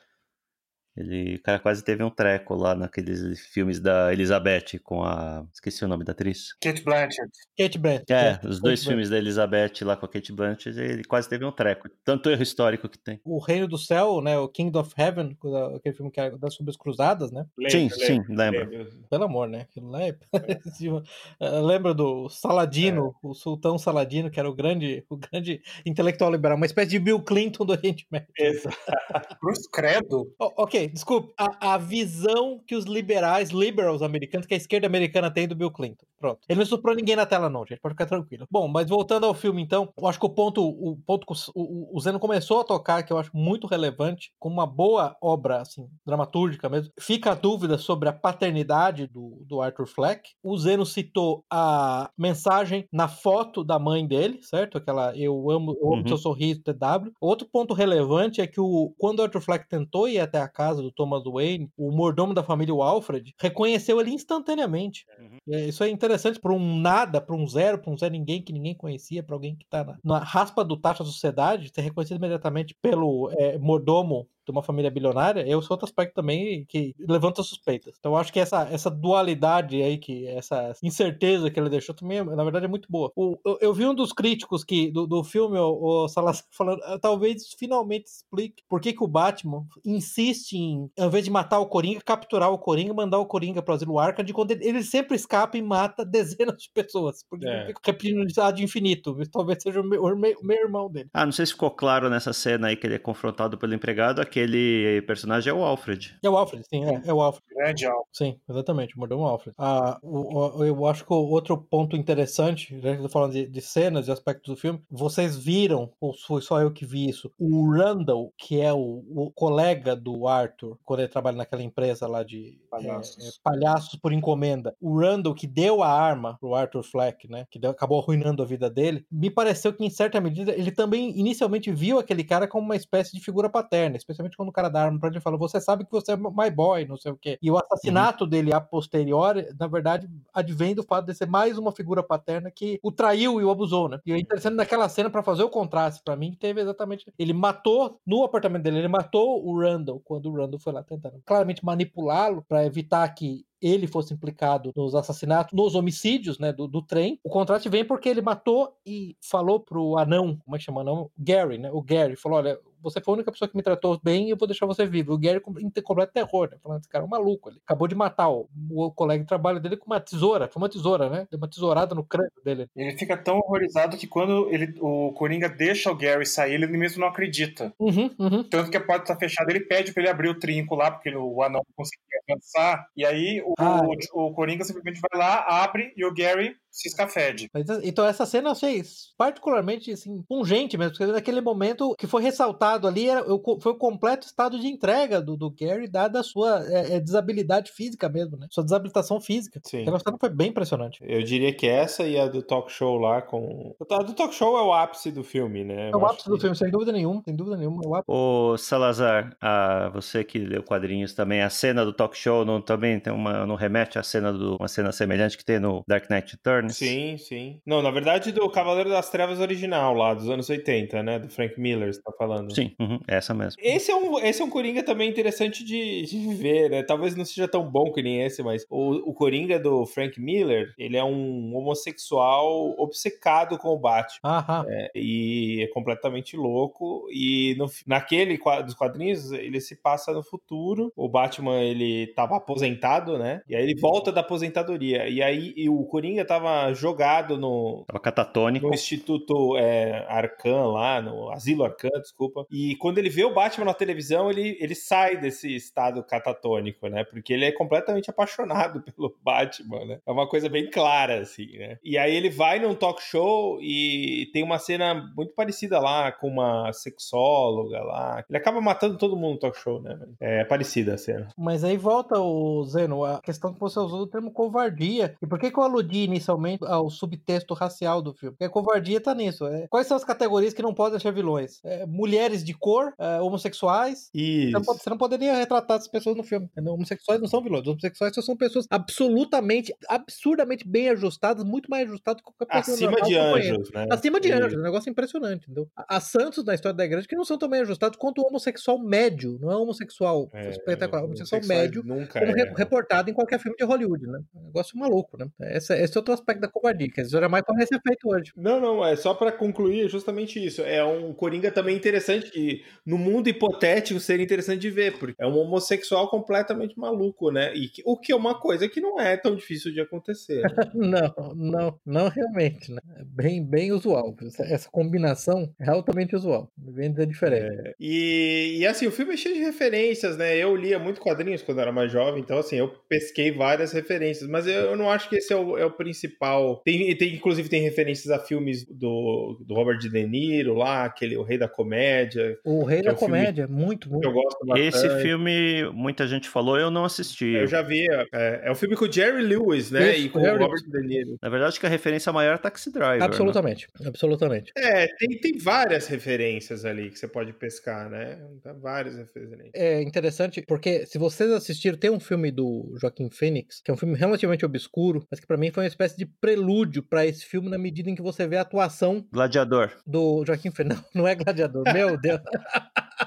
Ele, o cara quase teve um treco lá naqueles filmes da Elizabeth com a. Esqueci o nome da atriz. Kate Blanchett. Kate Blanchett. É, né? os dois Kate filmes da Elizabeth lá com a Kate Blanchett, ele quase teve um treco. Tanto erro histórico que tem. O Reino do Céu, né? O King of Heaven, aquele filme que era das sobre as cruzadas, né? sim, sim, lembro. Pelo amor, né? Aquilo lá é... [laughs] Eh, Lembra do Saladino, o Sultão Saladino, que era o grande, o grande intelectual liberal, uma espécie de Bill Clinton do Oriente Médio. Exato. [laughs] Cruz Credo. O- ok, desculpe. A, a visão que os liberais, liberals americanos, que a esquerda americana tem do Bill Clinton. Pronto. Ele não estuprou ninguém na tela, não, gente. Pode ficar tranquilo. Bom, mas voltando ao filme, então, eu acho que o ponto, o ponto que o, o Zeno começou a tocar, que eu acho muito relevante, com uma boa obra, assim, dramatúrgica mesmo, fica a dúvida sobre a paternidade do, do Arthur Fleck. O Zeno citou a mensagem na foto da mãe dele, certo? Aquela eu amo, eu amo Uhum. seu sorriso, TW. Outro ponto relevante é que o, quando o Arthur Fleck tentou ir até a casa do Thomas Wayne, o mordomo da família, o Alfred, reconheceu ele instantaneamente. É, Isso é interessante para um nada, para um zero, para um zero ninguém que ninguém conhecia, para alguém que tá na, na raspa do taxa da sociedade, ser reconhecido imediatamente pelo é, mordomo de uma família bilionária, é outro aspecto também que levanta suspeitas. Então eu acho que essa, essa dualidade aí, que essa incerteza que ele deixou também, na verdade, é muito boa. O- eu, eu vi um dos críticos que, do, do filme, o, o Salazar, [laughs] falando, "Ah, talvez finalmente explique por que, que o Batman insiste em, ao invés de matar o Coringa, capturar o Coringa e mandar o Coringa pro asilo Arkham, de quando ele, ele sempre escapa e mata [laughs] dezenas de pessoas. Porque É. ele fica repetindo ad infinito. Talvez seja o meu, o meu- o meu irmão dele. Ah, não sei se ficou claro nessa cena aí que ele é confrontado pelo empregado, aquele personagem é o Alfred. É o Alfred, sim, é, é o Alfred. Grande alvo. Sim, exatamente, o mordomo Alfred. Ah, o- o- eu acho que o outro ponto interessante, já que eu tô falando de, de cenas e aspectos do filme, vocês viram, ou foi só eu que vi isso, o Randall, que é o, o colega do Arthur, quando ele trabalha naquela empresa lá de Palhaços. é, é, palhaços por encomenda, o Randall que deu a arma pro Arthur Fleck, né, que deu- acabou arruinando a vida dele, me pareceu que em certa medida ele também inicialmente viu aquele cara como uma espécie de figura paterna, especialmente quando o cara dá arma pra ele e fala, você sabe que você é my boy, não sei o quê. E o assassinato dele a posteriori, na verdade, advém do fato de ser mais uma figura paterna que o traiu e o abusou, né? E é interessante naquela cena pra fazer o contraste pra mim, teve exatamente, ele matou no apartamento dele, ele matou o Randall quando o Randall foi lá tentando claramente manipulá-lo pra evitar que ele fosse implicado nos assassinatos, nos homicídios, né, do, do trem. O contraste vem porque ele matou e falou pro anão, como é que chama o anão? Gary, né? O Gary falou, olha, você foi a única pessoa que me tratou bem e eu vou deixar você vivo. O Gary com completo terror, né? Falando, esse cara é um maluco. Ele acabou de matar o, o colega de trabalho dele com uma tesoura. Foi uma tesoura, né? Deu uma tesourada no crânio dele. Ele fica tão horrorizado que quando ele, o Coringa deixa o Gary sair, ele mesmo não acredita. Uhum, uhum. Tanto que a porta tá fechada, ele pede pra ele abrir o trinco lá, porque o anão não conseguia avançar. E aí o, Ah, o, o Coringa simplesmente vai lá, abre e o Gary se escafede. Mas, Então essa cena eu achei particularmente assim, pungente mesmo, porque naquele momento que foi ressaltado ali era, o foi o completo estado de entrega do, do Gary, dada a sua é, é, desabilidade física mesmo, né? Sua desabilitação física. Sim. Aquela cena foi bem impressionante. Eu diria que essa e a do talk show lá com. A do talk show é o ápice do filme, né? É Eu o acho ápice do que- filme, sem dúvida nenhuma, sem dúvida nenhuma. É o ápice. Ô, Salazar, ah, você que leu quadrinhos também, a cena do talk show não, também tem uma, não remete à cena do uma cena semelhante que tem no Dark Knight Returns? Sim, sim. Não, na verdade, do Cavaleiro das Trevas original, lá dos anos 80, né? Do Frank Miller, você tá falando. Sim, uhum, essa mesmo. Esse é um, esse é um Coringa também interessante de, de ver, né? Talvez não seja tão bom que nem esse, mas o, o Coringa do Frank Miller, ele é um homossexual obcecado com o Batman. Aham. É, e é completamente louco. E no, naquele dos quadrinhos, ele se passa no futuro. O Batman, ele tava aposentado, né? E aí ele volta da aposentadoria. E aí e o Coringa tava jogado no, Tava catatônico. no Instituto é, Arcan lá, no Asilo Arcan, desculpa. E quando ele vê o Batman na televisão, ele, ele sai desse estado catatônico, né? Porque ele é completamente apaixonado [laughs] pelo Batman, né? É uma coisa bem clara, assim, né? E aí ele vai num talk show e tem uma cena muito parecida lá com uma sexóloga lá. Ele acaba matando todo mundo no talk show, né? É parecida a cena. Mas aí volta o Zeno, a questão que você usou do termo covardia. E por que, que eu aludi inicialmente ao subtexto racial do filme? Porque a covardia tá nisso. É, quais são as categorias que não podem ser vilões? É, mulheres de cor, é, homossexuais. Você não, pode- você não poderia retratar essas pessoas no filme. entendeu? Homossexuais não são vilões. Homossexuais só são pessoas absolutamente, absurdamente bem ajustadas, muito mais ajustadas que qualquer pessoa Acima normal de anjos, né? Acima de E- anjos, é um negócio impressionante, entendeu? Há Santos na história da igreja que não são tão bem ajustados quanto o homossexual médio, não é homossexual É, espetacular, homossexual homossexuais médio, Nunca como é. re- reportado em qualquer filme de Hollywood, né? É um negócio maluco, né? Esse, esse é outro aspecto aspecto da covardia, que isso era mais para ser feito hoje. Não, não, é só para concluir justamente isso. É um Coringa também interessante que no mundo hipotético seria interessante de ver, porque é um homossexual completamente maluco, né? E que, o que é uma coisa que não é tão difícil de acontecer. Né? [laughs] não, não, não realmente, né? Bem, bem usual. Essa, essa combinação é altamente usual, bem diferente. É, e, e assim, o filme é cheio de referências, né? Eu lia muito quadrinhos quando era mais jovem, então assim, eu pesquei várias referências, mas eu, eu não acho que esse é o, é o principal. Tem, tem, inclusive, tem referências a filmes do, do Robert De Niro lá, aquele O Rei da Comédia. O Rei da é um Comédia, muito, muito. Eu gosto bastante. Esse filme, muita gente falou, eu não assisti. Eu já vi. É, é um filme com o Jerry Lewis, né? Isso, e com o Robert De Niro. Na verdade, acho que a referência maior é Taxi Driver. Absolutamente, né? absolutamente. É, tem, tem várias referências ali que você pode pescar, né? Tem várias referências. É interessante, porque se vocês assistiram, tem um filme do Joaquim Phoenix, que é um filme relativamente obscuro, mas que para mim foi uma espécie de prelúdio para esse filme na medida em que você vê a atuação Gladiador. Do Joaquim. Não, [laughs] não é Gladiador, meu Deus. [laughs]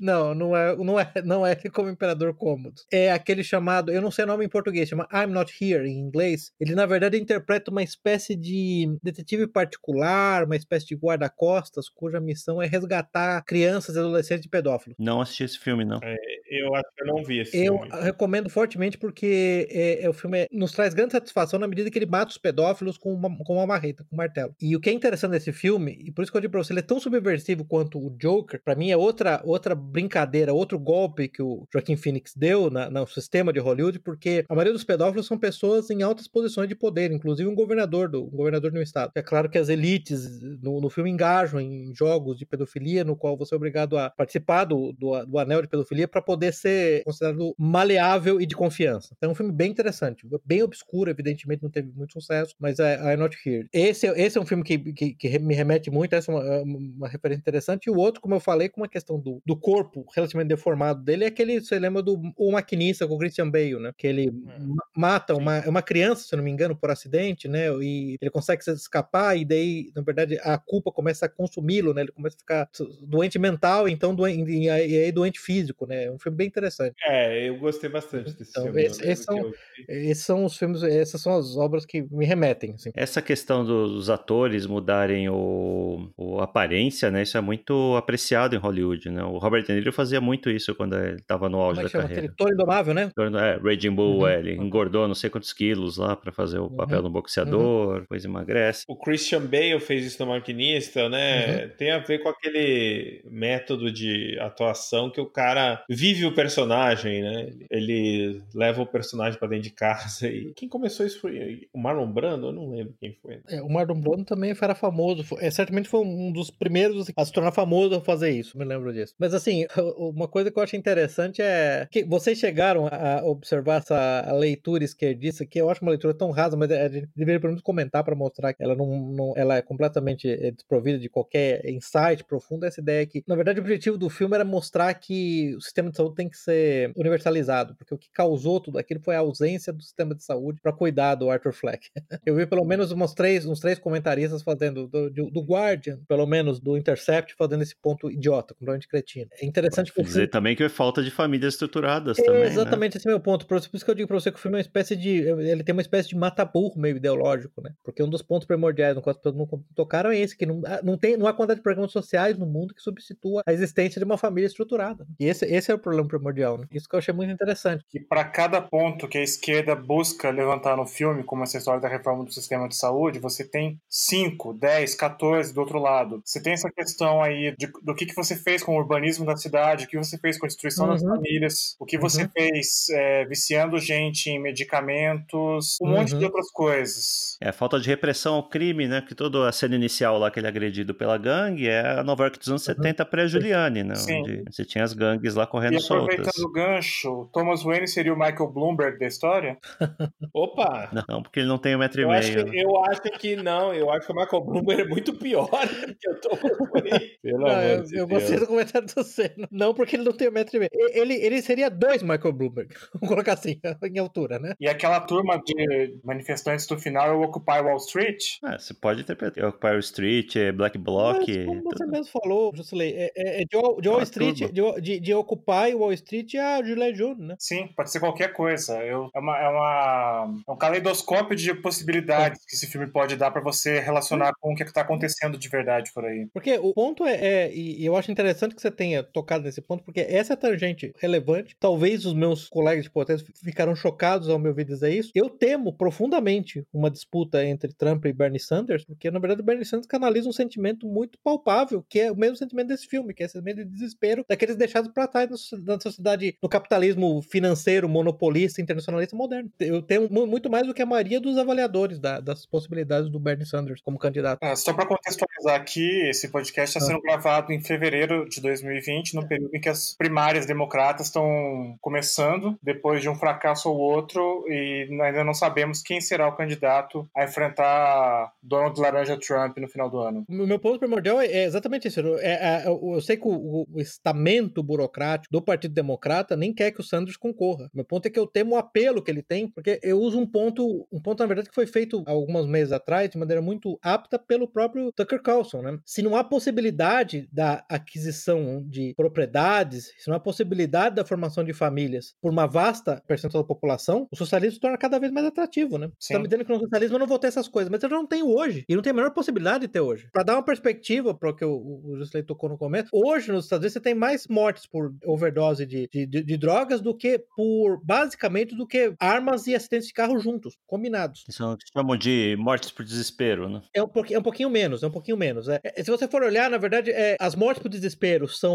Não, não é, não é, [laughs] não é como Imperador Cômodo. É aquele chamado, eu não sei o nome em português, chama I'm Not Here em inglês. Ele na verdade interpreta uma espécie de detetive particular, uma espécie de guarda-costas, cuja missão é resgatar crianças e adolescentes de pedófilos. Não assisti esse filme, não. É, eu acho que eu não vi esse eu filme. Eu recomendo fortemente porque é, é, o filme é, nos traz grande satisfação na medida que ele mata os pedófilos com uma, com uma marreta, com um martelo. E o que é interessante desse filme, e por isso que eu digo pra você, ele é tão subversivo quanto o Joker, para mim é outra, outra brincadeira, outro golpe que o Joaquim Phoenix deu na, no sistema de Hollywood, porque a maioria dos pedófilos são pessoas em altas posições de poder, inclusive um governador do um governador de um estado. É claro que as elites no, no filme engajam em jogos de pedofilia, no qual você é obrigado a participar do, do, do anel de pedofilia para poder ser considerado maleável e de confiança. Então é um filme bem interessante, bem obscuro, evidentemente não teve muito sucesso, mas é I'm Not Here. Esse, esse é um filme que, que, que me remete muito, essa é uma, uma referência interessante, e o outro, como eu falei, com uma questão do, do corpo relativamente deformado dele, é aquele, você lembra do O Maquinista com o Christian Bale, né? Que ele hum. mata uma, uma criança, se eu não me engano, por acidente, né? E ele consegue se escapar, e daí, na verdade, a culpa começa a consumi-lo, né? Ele começa a ficar doente mental, então doente, e aí doente físico, né? É um filme bem interessante. É, eu gostei bastante desse então, filme. Esse, esses, são, esses são os filmes, essas são as obras que me remetem. Assim. Essa questão dos atores mudarem o, o aparência, né? Isso é muito apreciado em Hollywood, né? O Robert De Niro fazia muito isso quando ele estava no auge Como é da chama? carreira. Aquele Toro Indomável, né? É, Raging Bull, uhum. é, ele engordou não sei quantos quilos lá para fazer o papel uhum. do boxeador, uhum. depois emagrece. O Christian Bale fez isso no Maquinista, né? Uhum. Tem a ver com aquele método de atuação que o cara vive o personagem, né? Ele leva o personagem para dentro de casa e quem começou isso foi o Marlon Brando, eu não lembro quem foi. É, o Marlon Brando também era famoso, é, certamente foi um dos primeiros a se tornar famoso a fazer isso, me lembro disso. Mas assim, [laughs] uma coisa que eu acho interessante é que vocês chegaram a observar essa leitura esquerdista, que eu acho uma leitura tão rasa, mas a gente deveria pelo menos comentar para mostrar que ela não, não, ela é completamente é, desprovida de qualquer insight profundo. Essa ideia que, na verdade, o objetivo do filme era mostrar que o sistema de saúde tem que ser universalizado, porque o que causou tudo aquilo foi a ausência do sistema de saúde para cuidar do Arthur Fleck. [laughs] Eu vi pelo menos uns três, uns três comentaristas fazendo do, do, do Guardian, pelo menos do Intercept, fazendo esse ponto idiota, completamente cretino. É interessante que dizer também que é falta de famílias estruturadas é, também. Exatamente né? esse é meu ponto. Por isso que eu digo pra você que o filme é uma espécie de. Ele tem uma espécie de mata-burro meio ideológico, né? Porque um dos pontos primordiais no qual as pessoas não tocaram é esse, que não, ah, não, tem, não há quantidade de programas sociais no mundo que substitua a existência de uma família estruturada. E esse, esse é o problema primordial, né? Isso que eu achei muito interessante. Que para cada ponto que a esquerda busca levantar no filme, como essa história da reforma do sistema de saúde, você tem 5, 10, 14 do outro lado. Você tem essa questão aí de, do que, que você fez com o urbanismo da cidade, o que você fez com a destruição uhum. das famílias, o que você uhum. fez é, viciando gente em medicamentos, um uhum. monte de outras coisas. É, falta de repressão ao crime, né? Que toda a cena inicial lá que ele é agredido pela gangue é a Nova York dos anos uhum. 70 pré-Giuliani, né? Sim. Onde você tinha as gangues lá correndo soltas. E aproveitando o gancho, Thomas Wayne seria o Michael Bloomberg da história? [laughs] Opa! Não, porque ele não tem um metro eu e meio. Acho que? Eu acho que não, eu acho que o Michael Bloomberg é muito pior [laughs] que o Thomas Wayne. Pelo não, amor eu, de eu Deus. gostei do comentário do acontecendo. Não porque ele não tem o metro e meio. Ele, ele seria dois Michael Bloomberg. [laughs] Vamos colocar assim, [laughs] em altura, né? E aquela turma de manifestantes do final é o Occupy Wall Street? Ah, você pode interpretar. Occupy Wall Street, é Black Bloc. Mas, como você tudo. mesmo falou, Jusilei, é, é, é de, Wall- de Wall Street, de, de, de Occupy Wall Street a Gillette Jr., né? Sim, pode ser qualquer coisa. Eu, é, uma, é, uma, é um caleidoscópio de possibilidades que esse filme pode dar pra você relacionar com o que está acontecendo de verdade por aí. Porque o ponto é, é- e eu acho interessante que você tenha tocado nesse ponto, porque essa é a tangente relevante. Talvez os meus colegas de potência ficaram chocados ao me ouvir dizer isso. Eu temo profundamente uma disputa entre Trump e Bernie Sanders, porque na verdade o Bernie Sanders canaliza um sentimento muito palpável, que é o mesmo sentimento desse filme, que é esse sentimento de desespero daqueles deixados para trás na soci- na sociedade, no capitalismo financeiro, monopolista, internacionalista moderno. Eu temo mu- muito mais do que a maioria dos avaliadores da- das possibilidades do Bernie Sanders como candidato. É, só para contextualizar aqui, esse podcast está sendo gravado em fevereiro de 2020, no período em que as primárias democratas estão começando, depois de um fracasso ou outro, e ainda não sabemos quem será o candidato a enfrentar Donald Laranja Trump no final do ano. O meu ponto primordial é é exatamente isso. É, é, eu eu sei que o, o- estamento burocrático do Partido Democrata nem quer que o Sanders concorra. Meu ponto é que eu temo o apelo que ele tem, porque eu uso um ponto, um ponto, na verdade, que foi feito alguns meses atrás, de maneira muito apta pelo próprio Tucker Carlson, né? Se não há possibilidade da aquisição de propriedades, se não há possibilidade da formação de famílias por uma vasta percentual da população, o socialismo se torna cada vez mais atrativo, né? Você tá me dizendo que no socialismo eu não vou ter essas coisas, mas eu não tenho hoje. E não tem a menor possibilidade de ter hoje. Pra dar uma perspectiva para o que o, o Jusley tocou no começo, hoje nos Estados Unidos você tem mais mortes por overdose de, de, de- de drogas do que por, basicamente, do que armas e acidentes de carro juntos, combinados. Isso é o que chamam de mortes por desespero, né? É um, pouquinho, é um pouquinho menos, é um pouquinho menos. É, É, se você for olhar, na verdade, é, as mortes por desespero são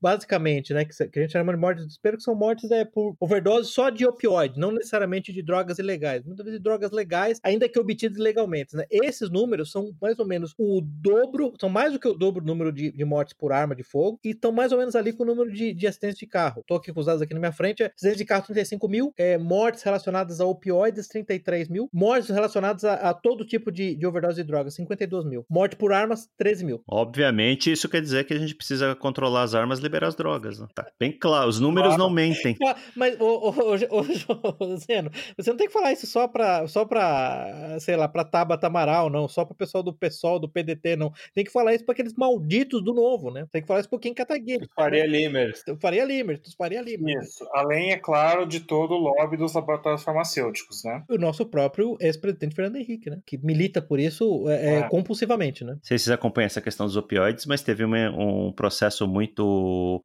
basicamente, né, que, que a gente chama de mortes por desespero, que são mortes é, por overdose só de opioide, não necessariamente de drogas ilegais. Muitas vezes de drogas legais, ainda que obtidas legalmente. Né? Esses números são mais ou menos o dobro, são mais do que o dobro do número de, de mortes por arma de fogo, e estão mais ou menos ali com o número de, de acidentes de carro. Estou aqui com os dados aqui na minha frente, é, acidentes de carro 35 mil, é, mortes relacionadas a opioides 33 mil, mortes relacionadas a, a todo tipo de, de overdose de drogas 52 mil, morte por armas 13 mil. Obviamente, isso quer dizer que a gente precisa controlar as armas liberar as drogas. né? Tá bem claro, os números não mentem. Mas, ô, ô, ô, ô, Zeno, você não tem que falar isso só pra, só pra sei lá, pra Tabata Amaral, não. Só pro pessoal do PSOL, do PDT, não. Tem que falar isso pra aqueles malditos do novo, né? Tem que falar isso pro Kim Kataguiri. Faria Limers. Eu faria Limer, tu faria Limer. Isso. Além, é claro, de todo o lobby dos laboratórios farmacêuticos, né? O nosso próprio ex-presidente Fernando Henrique, né? Que milita por isso é, é, Ah. compulsivamente, né? Não sei se vocês acompanham essa questão dos opioides, mas teve uma- um processo muito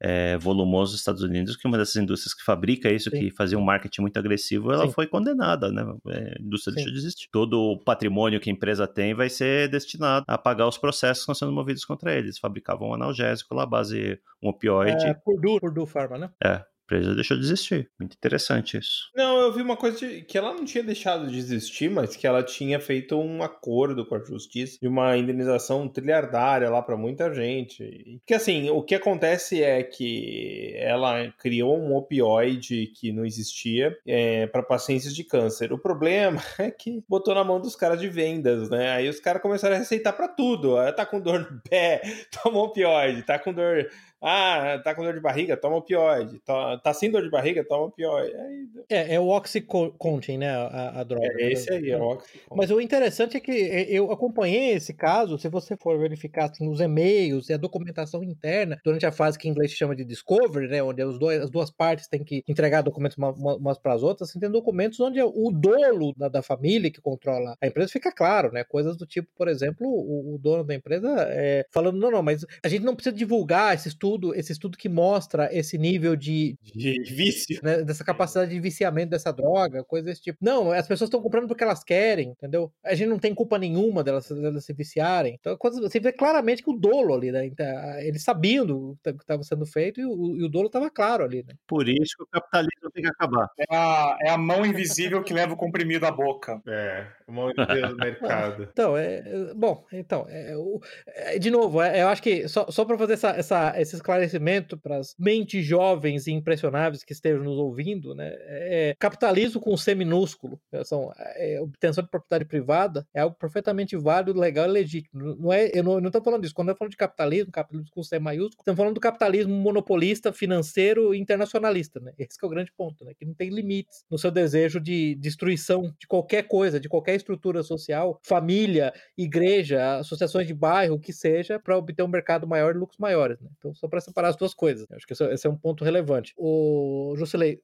é, volumoso nos Estados Unidos, que uma dessas indústrias que fabrica isso, Sim. que fazia um marketing muito agressivo, ela Sim. foi condenada, né? É, A indústria Sim. deixou de existir. Todo o patrimônio que a empresa tem vai ser destinado a pagar os processos que estão sendo movidos contra eles. Fabricavam um analgésico lá, base um opioide. É, Purdue, Purdue Pharma, né? É, empresa deixou de existir. Muito interessante isso. Não, eu vi uma coisa de- que ela não tinha deixado de existir, mas que ela tinha feito um acordo com a justiça de uma indenização trilhardária lá pra muita gente. Porque assim, o que acontece é que ela criou um opioide que não existia é, para pacientes de câncer. O problema [laughs] é que botou na mão dos caras de vendas, né? Aí os caras começaram a receitar pra tudo. Ah, tá com dor no pé, [laughs] toma opioide. Tá com dor ah, tá com dor de barriga, toma opioide. Tá, tá sem dor de barriga, toma opioide. Aí, É, é o Oxycontin, né? A, a droga. é esse aí, é o Oxycontin. Mas o interessante é que eu acompanhei esse caso. Se você for verificar assim, os e-mails e a documentação interna durante a fase que em inglês se chama de discovery, né, onde os dois, as duas partes têm que entregar documentos uma- uma- umas para as outras, assim, tem documentos onde o dolo da, da família que controla a empresa fica claro, né? Coisas do tipo, por exemplo, o, o dono da empresa é, falando não, não, mas a gente não precisa divulgar esse estudo, esse estudo que mostra esse nível de, De vício. né, dessa capacidade de viciamento dessa droga, coisa desse tipo. Não, as pessoas estão comprando porque elas querem, entendeu? A gente não tem culpa nenhuma delas, delas se viciarem. Então, quando você vê claramente que o dolo ali, né? Então, eles sabiam do que estava sendo feito e o, e o dolo estava claro ali, né? Por isso que o capitalismo tem que acabar. É a, é a mão invisível que leva o comprimido à boca. É, uma ideia do mercado. [laughs] Então, é, é- bom, então, é, o- é, de novo, é, eu acho que só, só para fazer essa, essa- esses esclarecimento para as mentes jovens e impressionáveis que estejam nos ouvindo, né? É, capitalismo com C minúsculo, né, são, é, obtenção de propriedade privada, é algo perfeitamente válido, legal e legítimo. Não é, eu não estou falando disso. Quando eu falo de capitalismo, capitalismo com C maiúsculo, estamos falando do capitalismo monopolista, financeiro e internacionalista, né? Esse é o grande ponto, né? Que não tem limites no seu desejo de destruição de qualquer coisa, de qualquer estrutura social, família, igreja, associações de bairro, o que seja, para obter um mercado maior e lucros maiores. Né? Então, só para separar as duas coisas. Acho que esse é um ponto relevante. O Jusilei,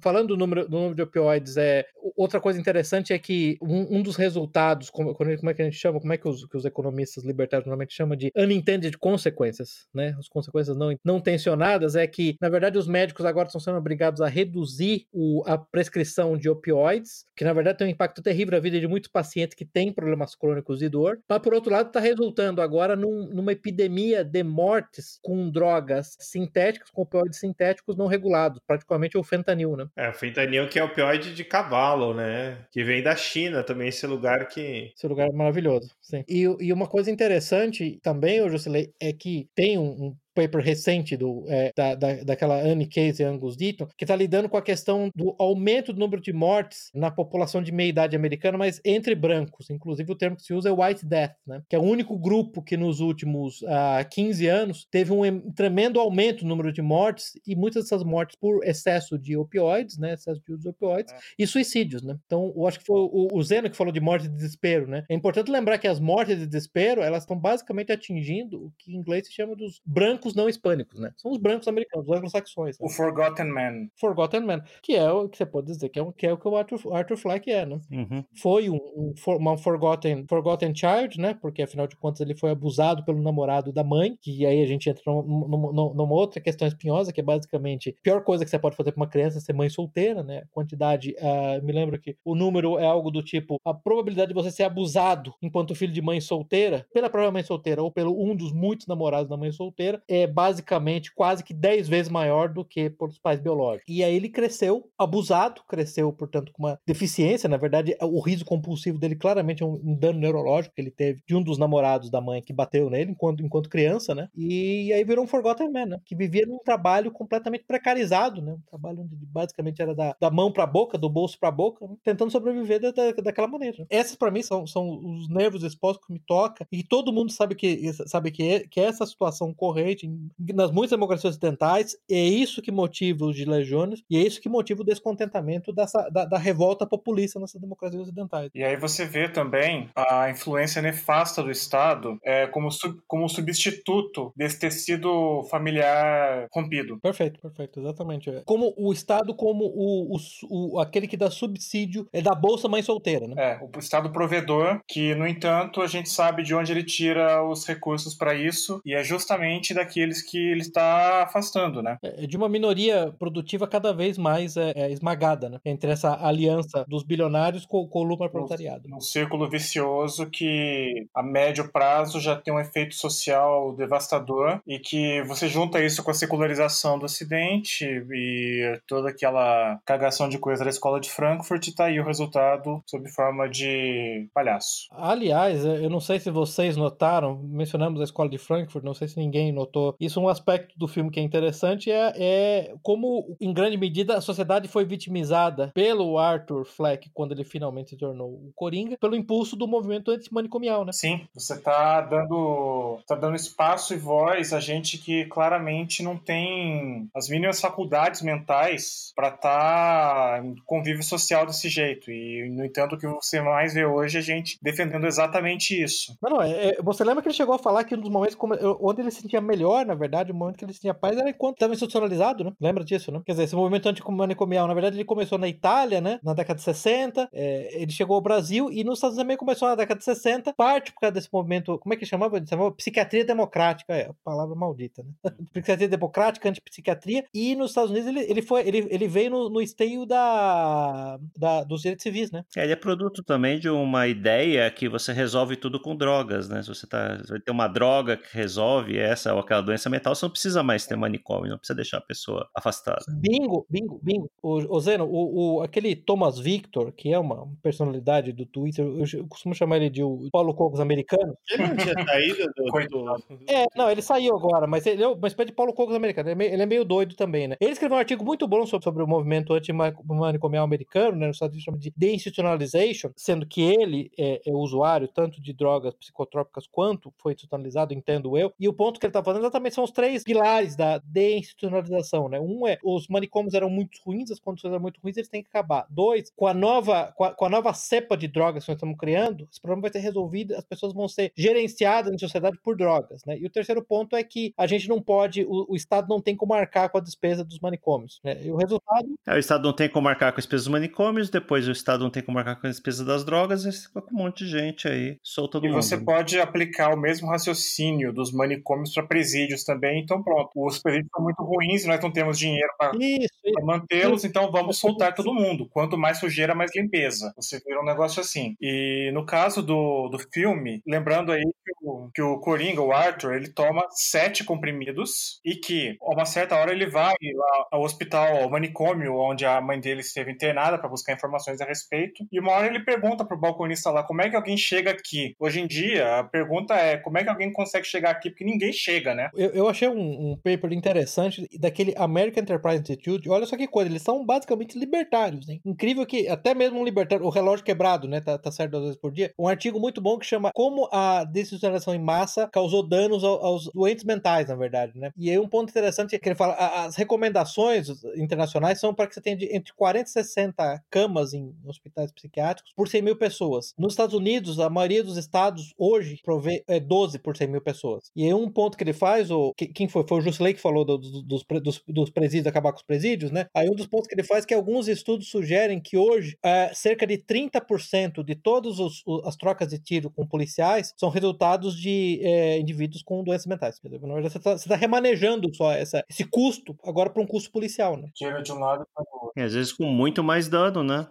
falando do número, do número de opioides, é, outra coisa interessante é que um, um dos resultados, como, como, é que a gente chama, como é que os, que os economistas libertários normalmente chamam de unintended consequences, né? As consequências não, não tensionadas, é que, na verdade, os médicos agora estão sendo obrigados a reduzir o, a prescrição de opioides, que na verdade tem um impacto terrível na vida de muitos pacientes que têm problemas crônicos de dor, mas por outro lado está resultando agora num, numa epidemia de mortes com drogas sintéticas, com opioides sintéticos não regulados, praticamente o fentanil, né? É, o fentanil que é opioide de cavalo, né? Que vem da China também, esse lugar que... Esse lugar é maravilhoso, sim. E, e uma coisa interessante também, Jocelyn, é que tem um, um paper recente do, é, da, da, daquela Anne Case e Angus Deaton, que está lidando com a questão do aumento do número de mortes na população de meia idade americana, mas entre brancos. Inclusive, o termo que se usa é White Death, né? que é o único grupo que nos últimos uh, ah, 15 anos teve um tremendo aumento no número de mortes, e muitas dessas mortes por excesso de opioides, né? excesso de uso de opioides, é. e suicídios. Né? Então, eu acho que foi o, o Zeno que falou de morte de desespero. Né? É importante lembrar que as mortes de desespero, elas estão basicamente atingindo o que em inglês se chama dos brancos brancos não hispânicos, né? São os brancos americanos, os anglo-saxões. Né? O Forgotten Man. Forgotten Man, que é o que você pode dizer que é, o, que, é o que o Arthur, Arthur Fleck é, né? Uhum. Foi um, um, uma forgotten, forgotten Child, né? Porque afinal de contas ele foi abusado pelo namorado da mãe, que aí a gente entra numa, numa outra questão espinhosa, que é basicamente a pior coisa que você pode fazer para uma criança é ser mãe solteira, né? A quantidade, uh, me lembro que o número é algo do tipo a probabilidade de você ser abusado enquanto filho de mãe solteira, pela própria mãe solteira ou pelo um dos muitos namorados da mãe solteira, é basicamente quase que 10 vezes maior do que por os pais biológicos. E aí ele cresceu abusado, cresceu, portanto, com uma deficiência. Na verdade, o riso compulsivo dele claramente é um, um dano neurológico que ele teve de um dos namorados da mãe que bateu nele enquanto, enquanto criança, né? E aí virou um Forgotten Man, né? Que vivia num trabalho completamente precarizado, né? Um trabalho onde basicamente era da, da mão pra boca, do bolso pra boca, né? tentando sobreviver da, da, daquela maneira. Essas, para mim, são, são os nervos expostos que me toca e todo mundo sabe que, sabe que, é, que é essa situação corrente nas muitas democracias ocidentais, é isso que motiva os legiones e é isso que motiva o descontentamento dessa, da, da revolta populista nessas democracias ocidentais. E aí você vê também a influência nefasta do Estado é, como, sub, como substituto desse tecido familiar rompido. Perfeito, perfeito, exatamente. Como o Estado como o, o, o aquele que dá subsídio é da Bolsa Mãe Solteira, né? É, o Estado provedor, que, no entanto, a gente sabe de onde ele tira os recursos para isso, e é justamente daqueles que ele está afastando, né? É, de uma minoria produtiva cada vez mais é, é esmagada, né? Entre essa aliança dos bilionários com, com o lucro proletariado. Um círculo vicioso que a médio prazo já tem um efeito social devastador e que você junta isso com a secularização do Ocidente e toda aquela cagação de coisa da escola de Frankfurt e tá aí o resultado sob forma de palhaço. Aliás, eu não sei se vocês notaram, mencionamos a escola de Frankfurt, não sei se ninguém notou isso é um aspecto do filme que é interessante, é, é como, em grande medida, a sociedade foi vitimizada pelo Arthur Fleck quando ele finalmente se tornou o Coringa, pelo impulso do movimento antimanicomial, né? Sim, você tá dando, tá dando espaço e voz a gente que claramente não tem as mínimas faculdades mentais para estar tá em convívio social desse jeito. E, no entanto, o que você mais vê hoje é a gente defendendo exatamente isso. Não, não, é, é, você lembra que ele chegou a falar que um dos momentos onde ele se sentia melhor, na verdade, o momento que ele tinha paz era enquanto estava institucionalizado, né? Lembra disso, né? Quer dizer, esse movimento anticomanicomial, na verdade, ele começou na Itália, né? Na década de 60, é, ele chegou ao Brasil e nos Estados Unidos também começou na década de 60, parte por causa desse movimento, como é que chamava? Ele chamava psiquiatria democrática, é, palavra maldita, né? [laughs] psiquiatria democrática, antipsiquiatria, e nos Estados Unidos ele, ele foi, ele, ele veio no, no esteio da, da, dos direitos civis, né? É, ele é produto também de uma ideia que você resolve tudo com drogas, né? Se você tá, vai ter uma droga que resolve essa ou aquela aquela doença mental, você não precisa mais ter manicômio, não precisa deixar a pessoa afastada. Bingo, bingo, bingo. O, o Zeno, o, o, aquele Thomas Victor, que é uma personalidade do Twitter, eu, eu costumo chamar ele de o Paulo Cogos americano. Ele não tinha saído do, do... É, não, ele saiu agora, mas ele é uma espécie de Paulo Cogos americano. Ele é, meio, ele é meio doido também, né? Ele escreveu um artigo muito bom sobre, sobre o movimento antimanicomial americano, né? No Estados chama de deinstitutionalization, sendo que ele é, é usuário tanto de drogas psicotrópicas quanto foi institucionalizado, entendo eu. E o ponto que ele está fazendo exatamente são os três pilares da deinstitucionalização, né? Um é os manicômios eram muito ruins, as condições eram muito ruins, eles têm que acabar. Dois, com a nova, com a, com a nova cepa de drogas que nós estamos criando, esse problema vai ser resolvido, as pessoas vão ser gerenciadas na sociedade por drogas, né? E o terceiro ponto é que a gente não pode, o, o Estado não tem como marcar com a despesa dos manicômios. Né? E o resultado. É, o Estado não tem como marcar com as despesas dos manicômios, depois o Estado não tem como marcar com as despesas das drogas, e fica com um monte de gente aí, solta do e mundo. E você pode aplicar o mesmo raciocínio dos manicômios para presídios também, então pronto. Os presídios são muito ruins, nós não temos dinheiro para mantê-los, então vamos soltar todo mundo. Quanto mais sujeira, mais limpeza. Você vira um negócio assim. E no caso do, do filme, lembrando aí que o, que o Coringa, o Arthur, ele toma sete comprimidos e que a uma certa hora ele vai lá ao hospital, ao manicômio, onde a mãe dele esteve internada para buscar informações a respeito. E uma hora ele pergunta pro balconista lá como é que alguém chega aqui. Hoje em dia, a pergunta é como é que alguém consegue chegar aqui, porque ninguém chega, né? Eu, eu achei um, um paper interessante daquele American Enterprise Institute. Olha só que coisa, eles são basicamente libertários, né? Incrível que até mesmo um libertário, o relógio quebrado, né? Tá, tá certo duas vezes por dia. Um artigo muito bom que chama Como a desinstitucionalização em massa causou danos aos, aos doentes mentais, na verdade, né? E aí um ponto interessante é que ele fala, as recomendações internacionais são para que você tenha de, entre 40 e 60 camas em hospitais psiquiátricos por 100 mil pessoas. Nos Estados Unidos, a maioria dos estados hoje provê é, 12 por 100 mil pessoas. E aí um ponto que ele faz, o, quem foi? Foi o Jusilei que falou do, do, dos, dos, dos, presídios, acabar com os presídios, né? Aí um dos pontos que ele faz é que alguns estudos sugerem que hoje é, cerca de 30% de todas as trocas de tiro com policiais são resultados de é, indivíduos com doenças mentais. Na verdade, você está tá remanejando só essa, esse custo agora para um custo policial, né? Tira de um lado para o outro. E às vezes com muito mais dano, né?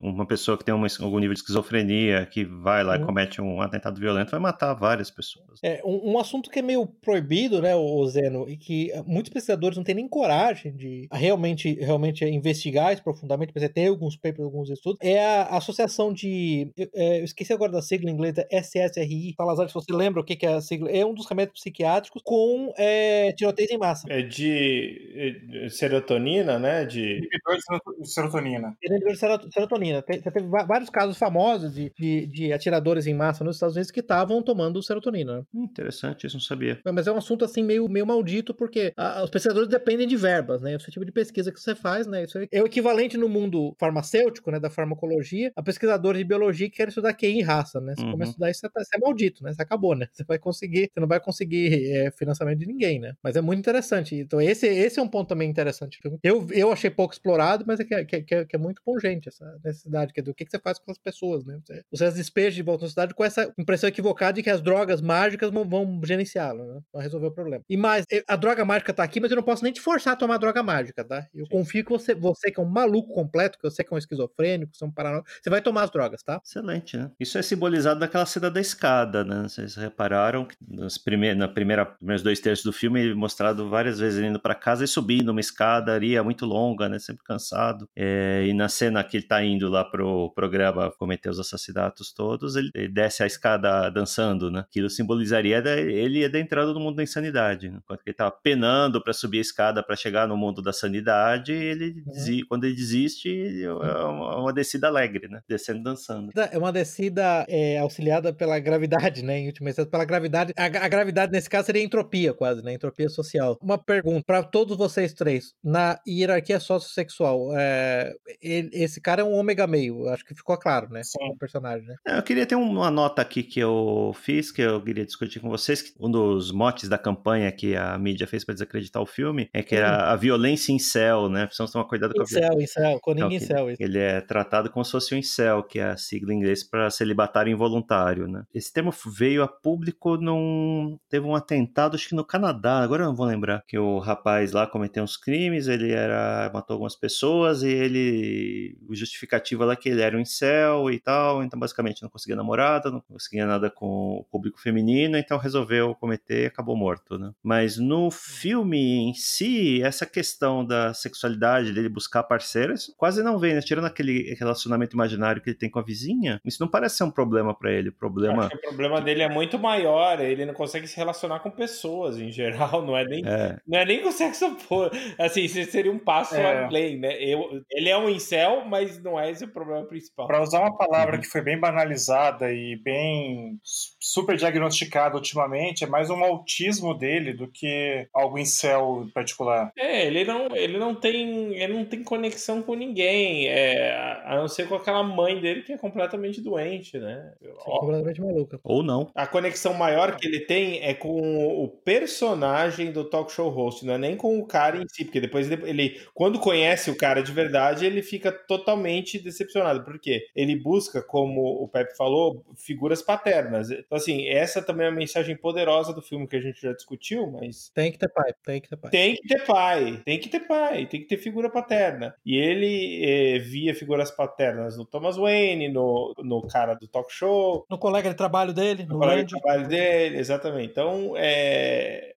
uma pessoa que tem uma, algum nível de esquizofrenia, que vai lá uhum. e comete um atentado violento, vai matar várias pessoas. É, um, um assunto que é meio proibido, né, o Zeno, e que muitos pesquisadores não têm nem coragem de realmente, realmente investigar isso profundamente, mas tem alguns papers, alguns estudos, é a associação de. Eu, é, eu esqueci agora da sigla em inglês, é SSRI. Salazar, se você lembra o que, que é a sigla, é um dos remédios psiquiátricos com é, tiroteio em massa. É de serotonina, né? De inibidor de serotonina. Inibidor de serotonina. Tem, teve vários casos famosos de, de, de, atiradores em massa nos Estados Unidos que estavam tomando serotonina. Interessante, isso não sabia. Mas é um assunto assim meio, meio maldito, porque a, os pesquisadores dependem de verbas, né? Esse tipo de pesquisa que você faz, né? Isso é o equivalente no mundo farmacêutico, né? Da farmacologia, a pesquisadores de biologia que querem estudar QI em raça, né? Você uhum. começa a estudar isso, você, tá, você é maldito, né? Você acabou, né? [laughs] Você vai conseguir, você não vai conseguir é, financiamento de ninguém, né? Mas é muito interessante. Então, esse, esse é um ponto também interessante. Eu, eu achei pouco explorado, mas é que, que, que, que é muito pungente essa necessidade. Que é do que, que você faz com as pessoas, né? Você, você as despeja de volta na cidade com essa impressão equivocada de que as drogas mágicas vão, vão gerenciá-lo, né? Vão resolver o problema. E mais, a droga mágica tá aqui, mas eu não posso nem te forçar a tomar droga mágica, tá? Eu Sim. confio que você, você que é um maluco completo, que você que é um esquizofrênico, que você é um paranoico, você vai tomar as drogas, tá? Excelente, né? Isso é simbolizado naquela cena da escada, né? Vocês repararam que nos na primeira, primeiros dois terços do filme ele mostrado várias vezes indo para casa e subindo uma escadaria muito longa, né? Sempre cansado. É, e na cena que ele tá indo lá pro programa cometer os assassinatos todos, ele, ele desce a escada dançando, né? Aquilo simbolizaria ele da entrada no mundo da insanidade. Né? Enquanto ele tava penando para subir a escada para chegar no mundo da sanidade, ele uhum. quando ele desiste, é uma, uma, descida alegre, né? Descendo dançando. É uma descida é, auxiliada pela gravidade, né? Em última instância, pela gravidade. A, a gravidade, nesse caso, seria entropia, quase, né? Entropia social. Uma pergunta para todos vocês três. Na hierarquia sociossexual, é, ele, esse cara é um ômega meio. Acho que ficou claro, né? Sim. O personagem, né? É, eu queria ter uma nota aqui que eu fiz, que eu queria discutir com vocês. Que um dos motes da campanha que a mídia fez para desacreditar o filme é que era a violência em céu, né? Precisamos tomar cuidado com a violência. Incel, incel, coninga então, incel. Ele é tratado como se fosse o incel, que é a sigla em inglês para celibatário involuntário, né? Esse termo veio a público num... Teve um atentado, acho que no Canadá, agora eu não vou lembrar, que o rapaz lá cometeu uns crimes, ele era matou algumas pessoas e ele o justificativa lá que ele era um incel e tal, então basicamente não conseguia namorada, não conseguia nada com o público feminino, então resolveu cometer e acabou morto, né? Mas no filme em si, essa questão da sexualidade dele buscar parceiras quase não vem, né? Tirando aquele relacionamento imaginário que ele tem com a vizinha, isso não parece ser um problema para ele. O problema. Acho que o problema dele é muito maior, ele não consegue se relacionar com pessoas em geral, não é nem, É. não é nem com sexo puro. Assim, isso seria um passo É. além, né? Eu, ele é um incel, mas não é esse o problema principal. Para usar uma Uhum. palavra que foi bem banalizada e bem super diagnosticada ultimamente, é mais um autismo dele do que algo em céu particular. É, ele não, ele não tem, ele não tem conexão com ninguém, é, a não ser com aquela mãe dele que é completamente doente, né? Ó, Completamente maluca. Ou não. A conexão maior que ele tem é com o personagem do talk show host, não é nem com o cara em si, porque depois ele, ele- quando conhece o cara de verdade, ele fica totalmente decepcionado, porque ele busca, como o Pepe falou, figuras paternas. Então, assim, essa também é uma mensagem poderosa do filme que a gente já discutiu, mas Tem que ter pai, tem que ter pai. tem que ter pai, tem que ter pai, tem que ter figura paterna. E ele eh, via figuras paternas no Thomas Wayne, no, no cara do talk show, No colega de trabalho dele, no no colega Randy. de trabalho dele, exatamente. Então, é,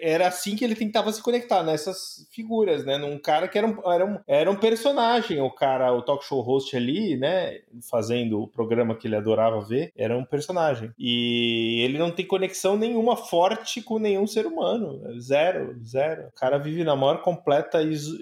era assim que ele tentava se conectar nessas figuras, né? Num cara que era um, era um, era um personagem, o cara, o talk show host ali, né? Fazendo o programa que ele adorava ver, era um personagem. E ele não tem conexão nenhuma forte com nenhum ser humano. Zero, zero. O cara vive na maior completa iso,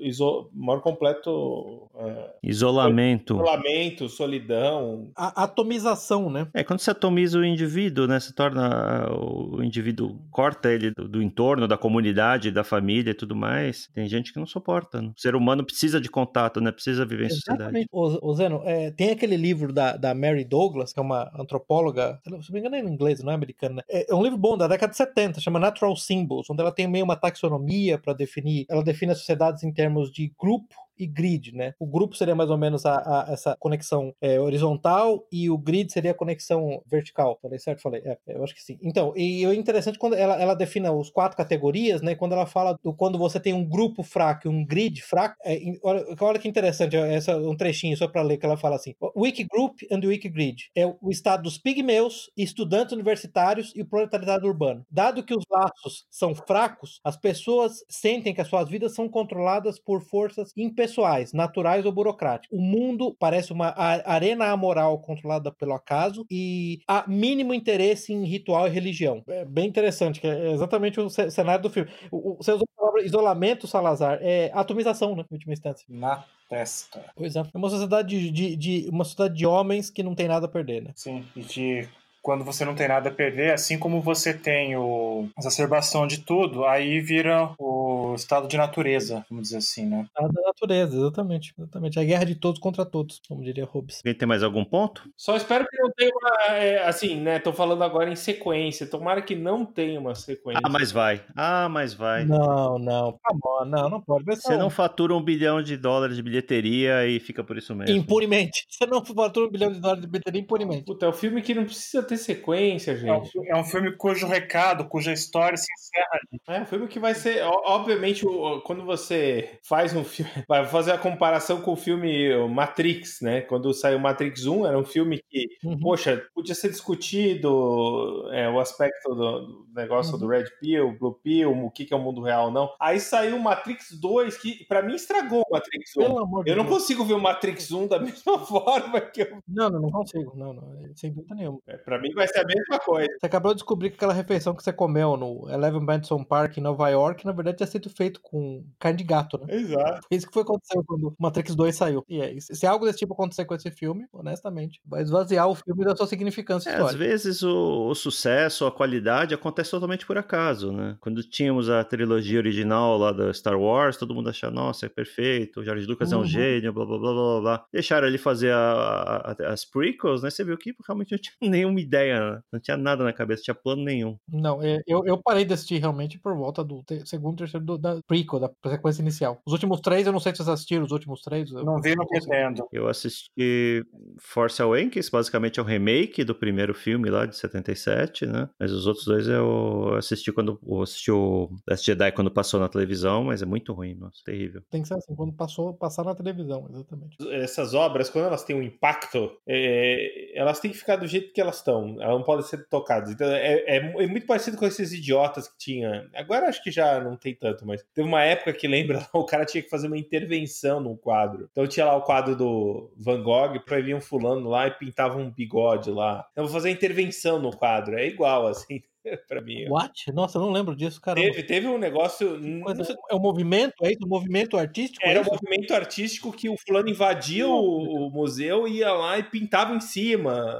iso- maior completo é, Isolamento. isolamento, solidão. A atomização, né? É, quando você atomiza o indivíduo, né? Você torna o indivíduo, corta ele do, do entorno, da comunidade, da família e tudo mais. Tem gente que não suporta. Né? O ser humano precisa de contato, né? Precisa viver em sociedade. Exatamente. Ô Zeno, é, tem aquele livro da, da Mary Douglas, que é uma antropóloga, se me engano é em inglês, não é americana, né? É, é um livro bom da década de 70, chama Natural Symbols, onde ela tem meio uma taxonomia para definir, ela define as sociedades em termos de grupo e grid, né? O grupo seria mais ou menos a, a- essa conexão é, horizontal e o grid seria a conexão vertical. Falei certo? Falei. É, eu acho que sim. Então, e é interessante quando ela, ela define os quatro categorias, né? Quando ela fala do quando você tem um grupo fraco e um grid fraco. é, olha, olha que interessante, é, essa, um trechinho só para ler que ela fala assim: Wiki Group and Wiki Grid é o estado dos pigmeus, estudantes universitários e o proletariado urbano. Dado que os laços são fracos, as pessoas sentem que as suas vidas são controladas por forças impessoais, naturais ou burocráticas. O mundo parece uma arena amoral controlada pelo acaso e há mínimo interesse em ritual e religião. É bem interessante, que é exatamente o ce- cenário do filme. Você usou a palavra isolamento, Salazar, é atomização, né, em última instância. Na testa. Pois é. É uma sociedade de, de, de- uma sociedade de homens que não tem nada a perder, né? Sim, e que quando você não tem nada a perder, assim como você tem o a exacerbação de tudo, aí vira o estado de natureza, vamos dizer assim, né? A da natureza, exatamente. Exatamente. A guerra de todos contra todos, como diria Hobbes. Alguém tem mais algum ponto? Só espero que não tenha uma. é, assim, né? Tô falando agora em sequência. Tomara que não tenha uma sequência. Ah, mas vai. Ah, mas vai. Não, não. Come não, não pode. Você não fatura um bilhão de dólares de bilheteria e fica por isso mesmo. Impunemente. Você não fatura um bilhão de dólares de bilheteria impunemente. Puta, é um filme que não precisa ter sequência, É um, gente. é um filme cujo recado, cuja história se encerra ali. É um filme que vai ser. Obviamente, quando você faz um filme. [laughs] Vai fazer a comparação com o filme Matrix, né? Quando saiu Matrix 1, era um filme que, Uhum. poxa, podia ser discutido é, o aspecto do, do negócio Uhum. do Red Pill, Blue Pill, o que, que é o mundo real ou não. Aí saiu o Matrix 2, que pra mim estragou o Matrix 1. Pelo amor Eu não Deus. consigo ver o Matrix 1 da [laughs] mesma forma que eu. Não, não, não consigo. Não, não. é, Sem dúvida nenhuma. É, pra mim vai ser a mesma coisa. Você acabou de descobrir que aquela refeição que você comeu no Eleven Madison Park em Nova York, na verdade, tinha sido feito com carne de gato, né? Exato. Foi isso que foi aconteceu quando Matrix 2 saiu. E é isso. Se algo desse tipo acontecer com esse filme, honestamente, vai esvaziar o filme da sua significância É, às histórica. vezes o, o sucesso, a qualidade acontece totalmente por acaso, né? Quando tínhamos a trilogia original lá da Star Wars, todo mundo achava, nossa, é perfeito, o George Lucas é Uhum. um gênio, blá blá blá blá blá. Deixaram ele fazer a- a- as prequels, né? Você viu que realmente não tinha [laughs] nenhuma ideia, né? não tinha nada na cabeça, não tinha plano nenhum. Não, é, eu, eu parei de assistir realmente por volta do te- segundo, terceiro do da prequel, da sequência inicial. Os últimos três, eu não sei se vocês assistiram os últimos três. eu- Não vi, não pretendo. Eu assisti Force Awakens, basicamente é um remake do primeiro filme lá de 77, né? Mas os outros dois eu assisti quando eu assisti o Last Jedi quando passou na televisão, mas é muito ruim, nossa, terrível. Tem que ser assim, quando passou, passar na televisão, exatamente. essas obras, quando elas têm um impacto, é, elas têm que ficar do jeito que elas estão. Elas não podem ser tocadas. Então, é, é- é muito parecido com esses idiotas que tinha. Agora acho que já não tem tanto, mas teve uma época que [laughs] lembra, o cara tinha que fazer uma intervenção num quadro. Então tinha lá o quadro do Van Gogh, vir um fulano lá e pintava um bigode lá. Então vou fazer a intervenção no quadro. É igual, assim, [laughs] pra mim. What? Nossa, eu não lembro disso, cara. Teve, teve um negócio. Coisa- é um movimento, é isso? Um movimento artístico? é Era um isso? movimento artístico que o fulano invadia o, o museu, ia lá e pintava em cima,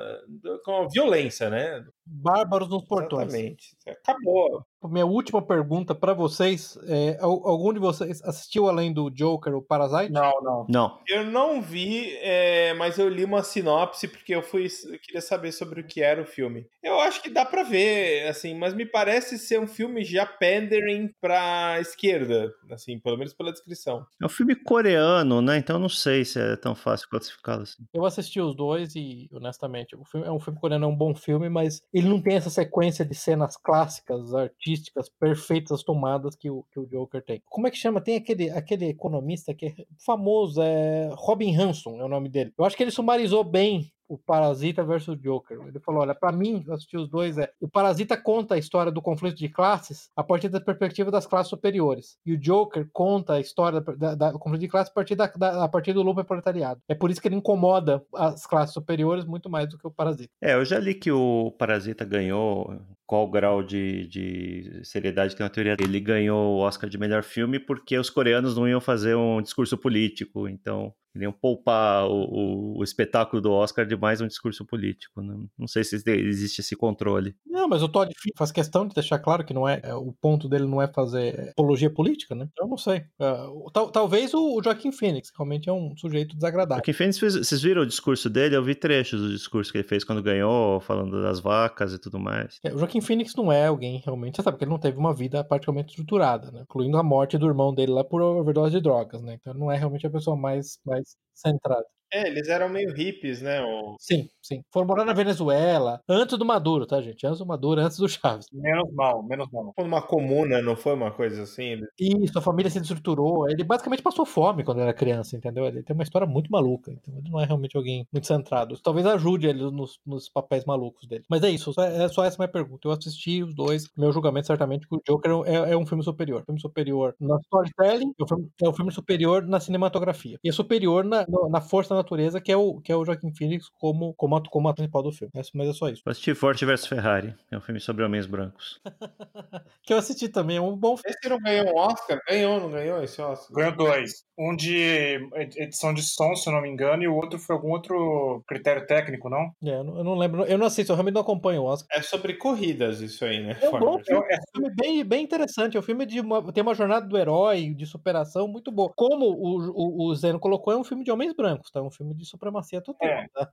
com violência, né? Bárbaros nos portões. Exatamente. Acabou. Minha última pergunta pra vocês é: al- algum de vocês assistiu além do Joker o Parasite? Não, não. Não, Eu não vi, é, mas eu li uma sinopse porque eu fui eu queria saber sobre o que era o filme. Eu acho que dá pra ver, assim, mas me parece ser um filme já pandering pra esquerda, assim, pelo menos pela descrição. é um filme coreano, né? Então não sei se é tão fácil classificá-lo assim. Eu assisti os dois e, honestamente, o filme, é um filme coreano, é um bom filme, mas ele não tem essa sequência de cenas clássicas, artísticas, perfeitas tomadas que o, que o Joker tem. Como é que chama? Tem aquele, aquele economista que é famoso, é Robin Hanson é o nome dele. Eu acho que ele sumarizou bem o Parasita versus o Joker. Ele falou: olha, pra mim, eu assisti os dois, é. O Parasita conta a história do conflito de classes a partir da perspectiva das classes superiores. E o Joker conta a história da, da- do conflito de classes a partir, da, da- a partir do lupo proletariado. É por isso que ele incomoda as classes superiores muito mais do que o Parasita. É, eu já li que o Parasita ganhou qual grau de, de seriedade que na teoria ele ganhou o Oscar de melhor filme porque os coreanos não iam fazer um discurso político, então iriam poupar o, o- o espetáculo do Oscar de mais um discurso político. né? Não sei se existe esse controle. Não, mas o Todd faz questão de deixar claro que não é, é, o ponto dele não é fazer apologia política, né? Eu não sei. É, o- tal- talvez o, o Joaquim Phoenix, que realmente é um sujeito desagradável. Joaquim Phoenix fez, vocês viram o discurso dele? Eu vi trechos do discurso que ele fez quando ganhou, falando das vacas e tudo mais. É, o Joaquim Phoenix não é alguém realmente, você sabe que ele não teve uma vida praticamente estruturada, né? Incluindo a morte do irmão dele lá por overdose de drogas, né? Então ele não é realmente a pessoa mais, mais centrada. É, eles eram meio hippies, né? Sim, sim. Foram morar na Venezuela, antes do Maduro, tá, gente? Antes do Maduro, antes do Chaves. Menos mal, menos mal. Uma comuna, não foi uma coisa assim? Isso, a família se destruturou. Ele basicamente passou fome quando era criança, entendeu? Ele tem uma história muito maluca, então ele não é realmente alguém muito centrado. Talvez ajude ele nos, nos papéis malucos dele. Mas é isso, só- é só essa minha pergunta. Eu assisti os dois. Meu julgamento, certamente, que o Joker é, é um filme superior. Filme superior na storytelling, é um filme, é um filme superior na cinematografia. E é superior na, na força natureza, que é o, que é o Joaquim Phoenix como, como, ato- como ator principal do filme. Mas- Mas é só isso. Eu assisti Forte vs Ferrari, é um filme sobre homens brancos. [laughs] Que eu assisti também, é um bom filme. Esse não ganhou um Oscar? Ganhou, não ganhou esse Oscar? Ganhou dois. Um de edição de som, se eu não me engano, e o outro foi algum outro critério técnico, não? É, eu, não, eu não lembro, eu não assisto, eu realmente não acompanho o Oscar. É sobre corridas isso aí, né? É um bom filme, É- é um filme bem, bem interessante. É um filme de uma, tem uma jornada do herói, de superação muito boa. Como o, o, o Zeno colocou, é um filme de homens brancos, tá? É um filme de supremacia total. É. tá?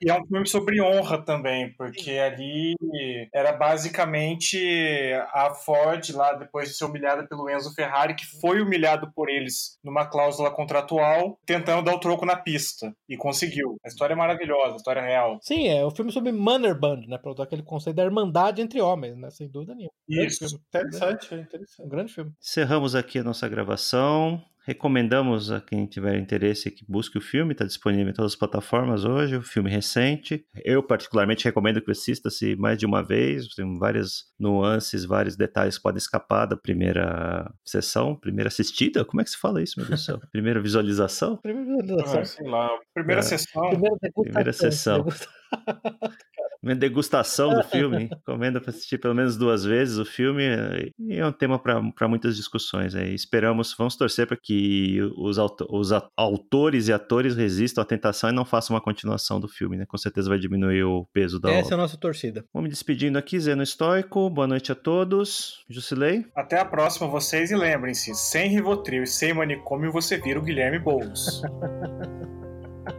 E é um filme sobre honra também, porque ali era basicamente a Ford, lá depois de ser humilhada pelo Enzo Ferrari, que foi humilhado por eles numa cláusula contratual, tentando dar o troco na pista. E conseguiu. A história é maravilhosa, a história é real. Sim, é um filme sobre Mannerband, né? Pra usar aquele conceito da irmandade entre homens, né? Sem dúvida nenhuma. Isso. Interessante, é interessante. Um grande filme. Encerramos aqui a nossa gravação. Recomendamos a quem tiver interesse que busque o filme, está disponível em todas as plataformas hoje, o filme recente. Eu, particularmente, recomendo que assista-se mais de uma vez, tem várias nuances, vários detalhes que podem escapar da primeira sessão, primeira assistida, como é que se fala isso, meu Deus do céu? [laughs] Primeira visualização? Primeira Ah, visualização. sei lá. Primeira É. sessão. Primeira. Primeira sessão. Degustação do [laughs] filme, recomendo para assistir pelo menos duas vezes o filme, eh, e é um tema para muitas discussões. Aí. Esperamos, vamos torcer para que os, auto- os autores e atores resistam à tentação e não façam uma continuação do filme, né? Com certeza vai diminuir o peso da Essa é a obra. nossa torcida. Vamos me despedindo aqui, Zeno Estoico, boa noite a todos. Jusilei, Até a próxima, vocês, e lembrem-se, sem Rivotril e sem manicômio você vira o Guilherme Boulos. [laughs]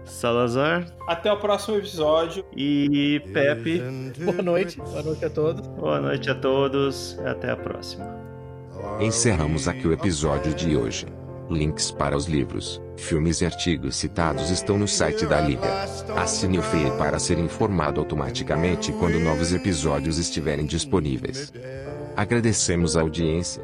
Salazar Até o próximo episódio. e Pepe. Boa noite. Boa noite a todos. Boa noite a todos e até a próxima. Encerramos aqui o episódio de hoje. Links para os livros, filmes e artigos citados estão no site da Liga. Assine o feed para ser informado automaticamente quando novos episódios estiverem disponíveis. Agradecemos a audiência.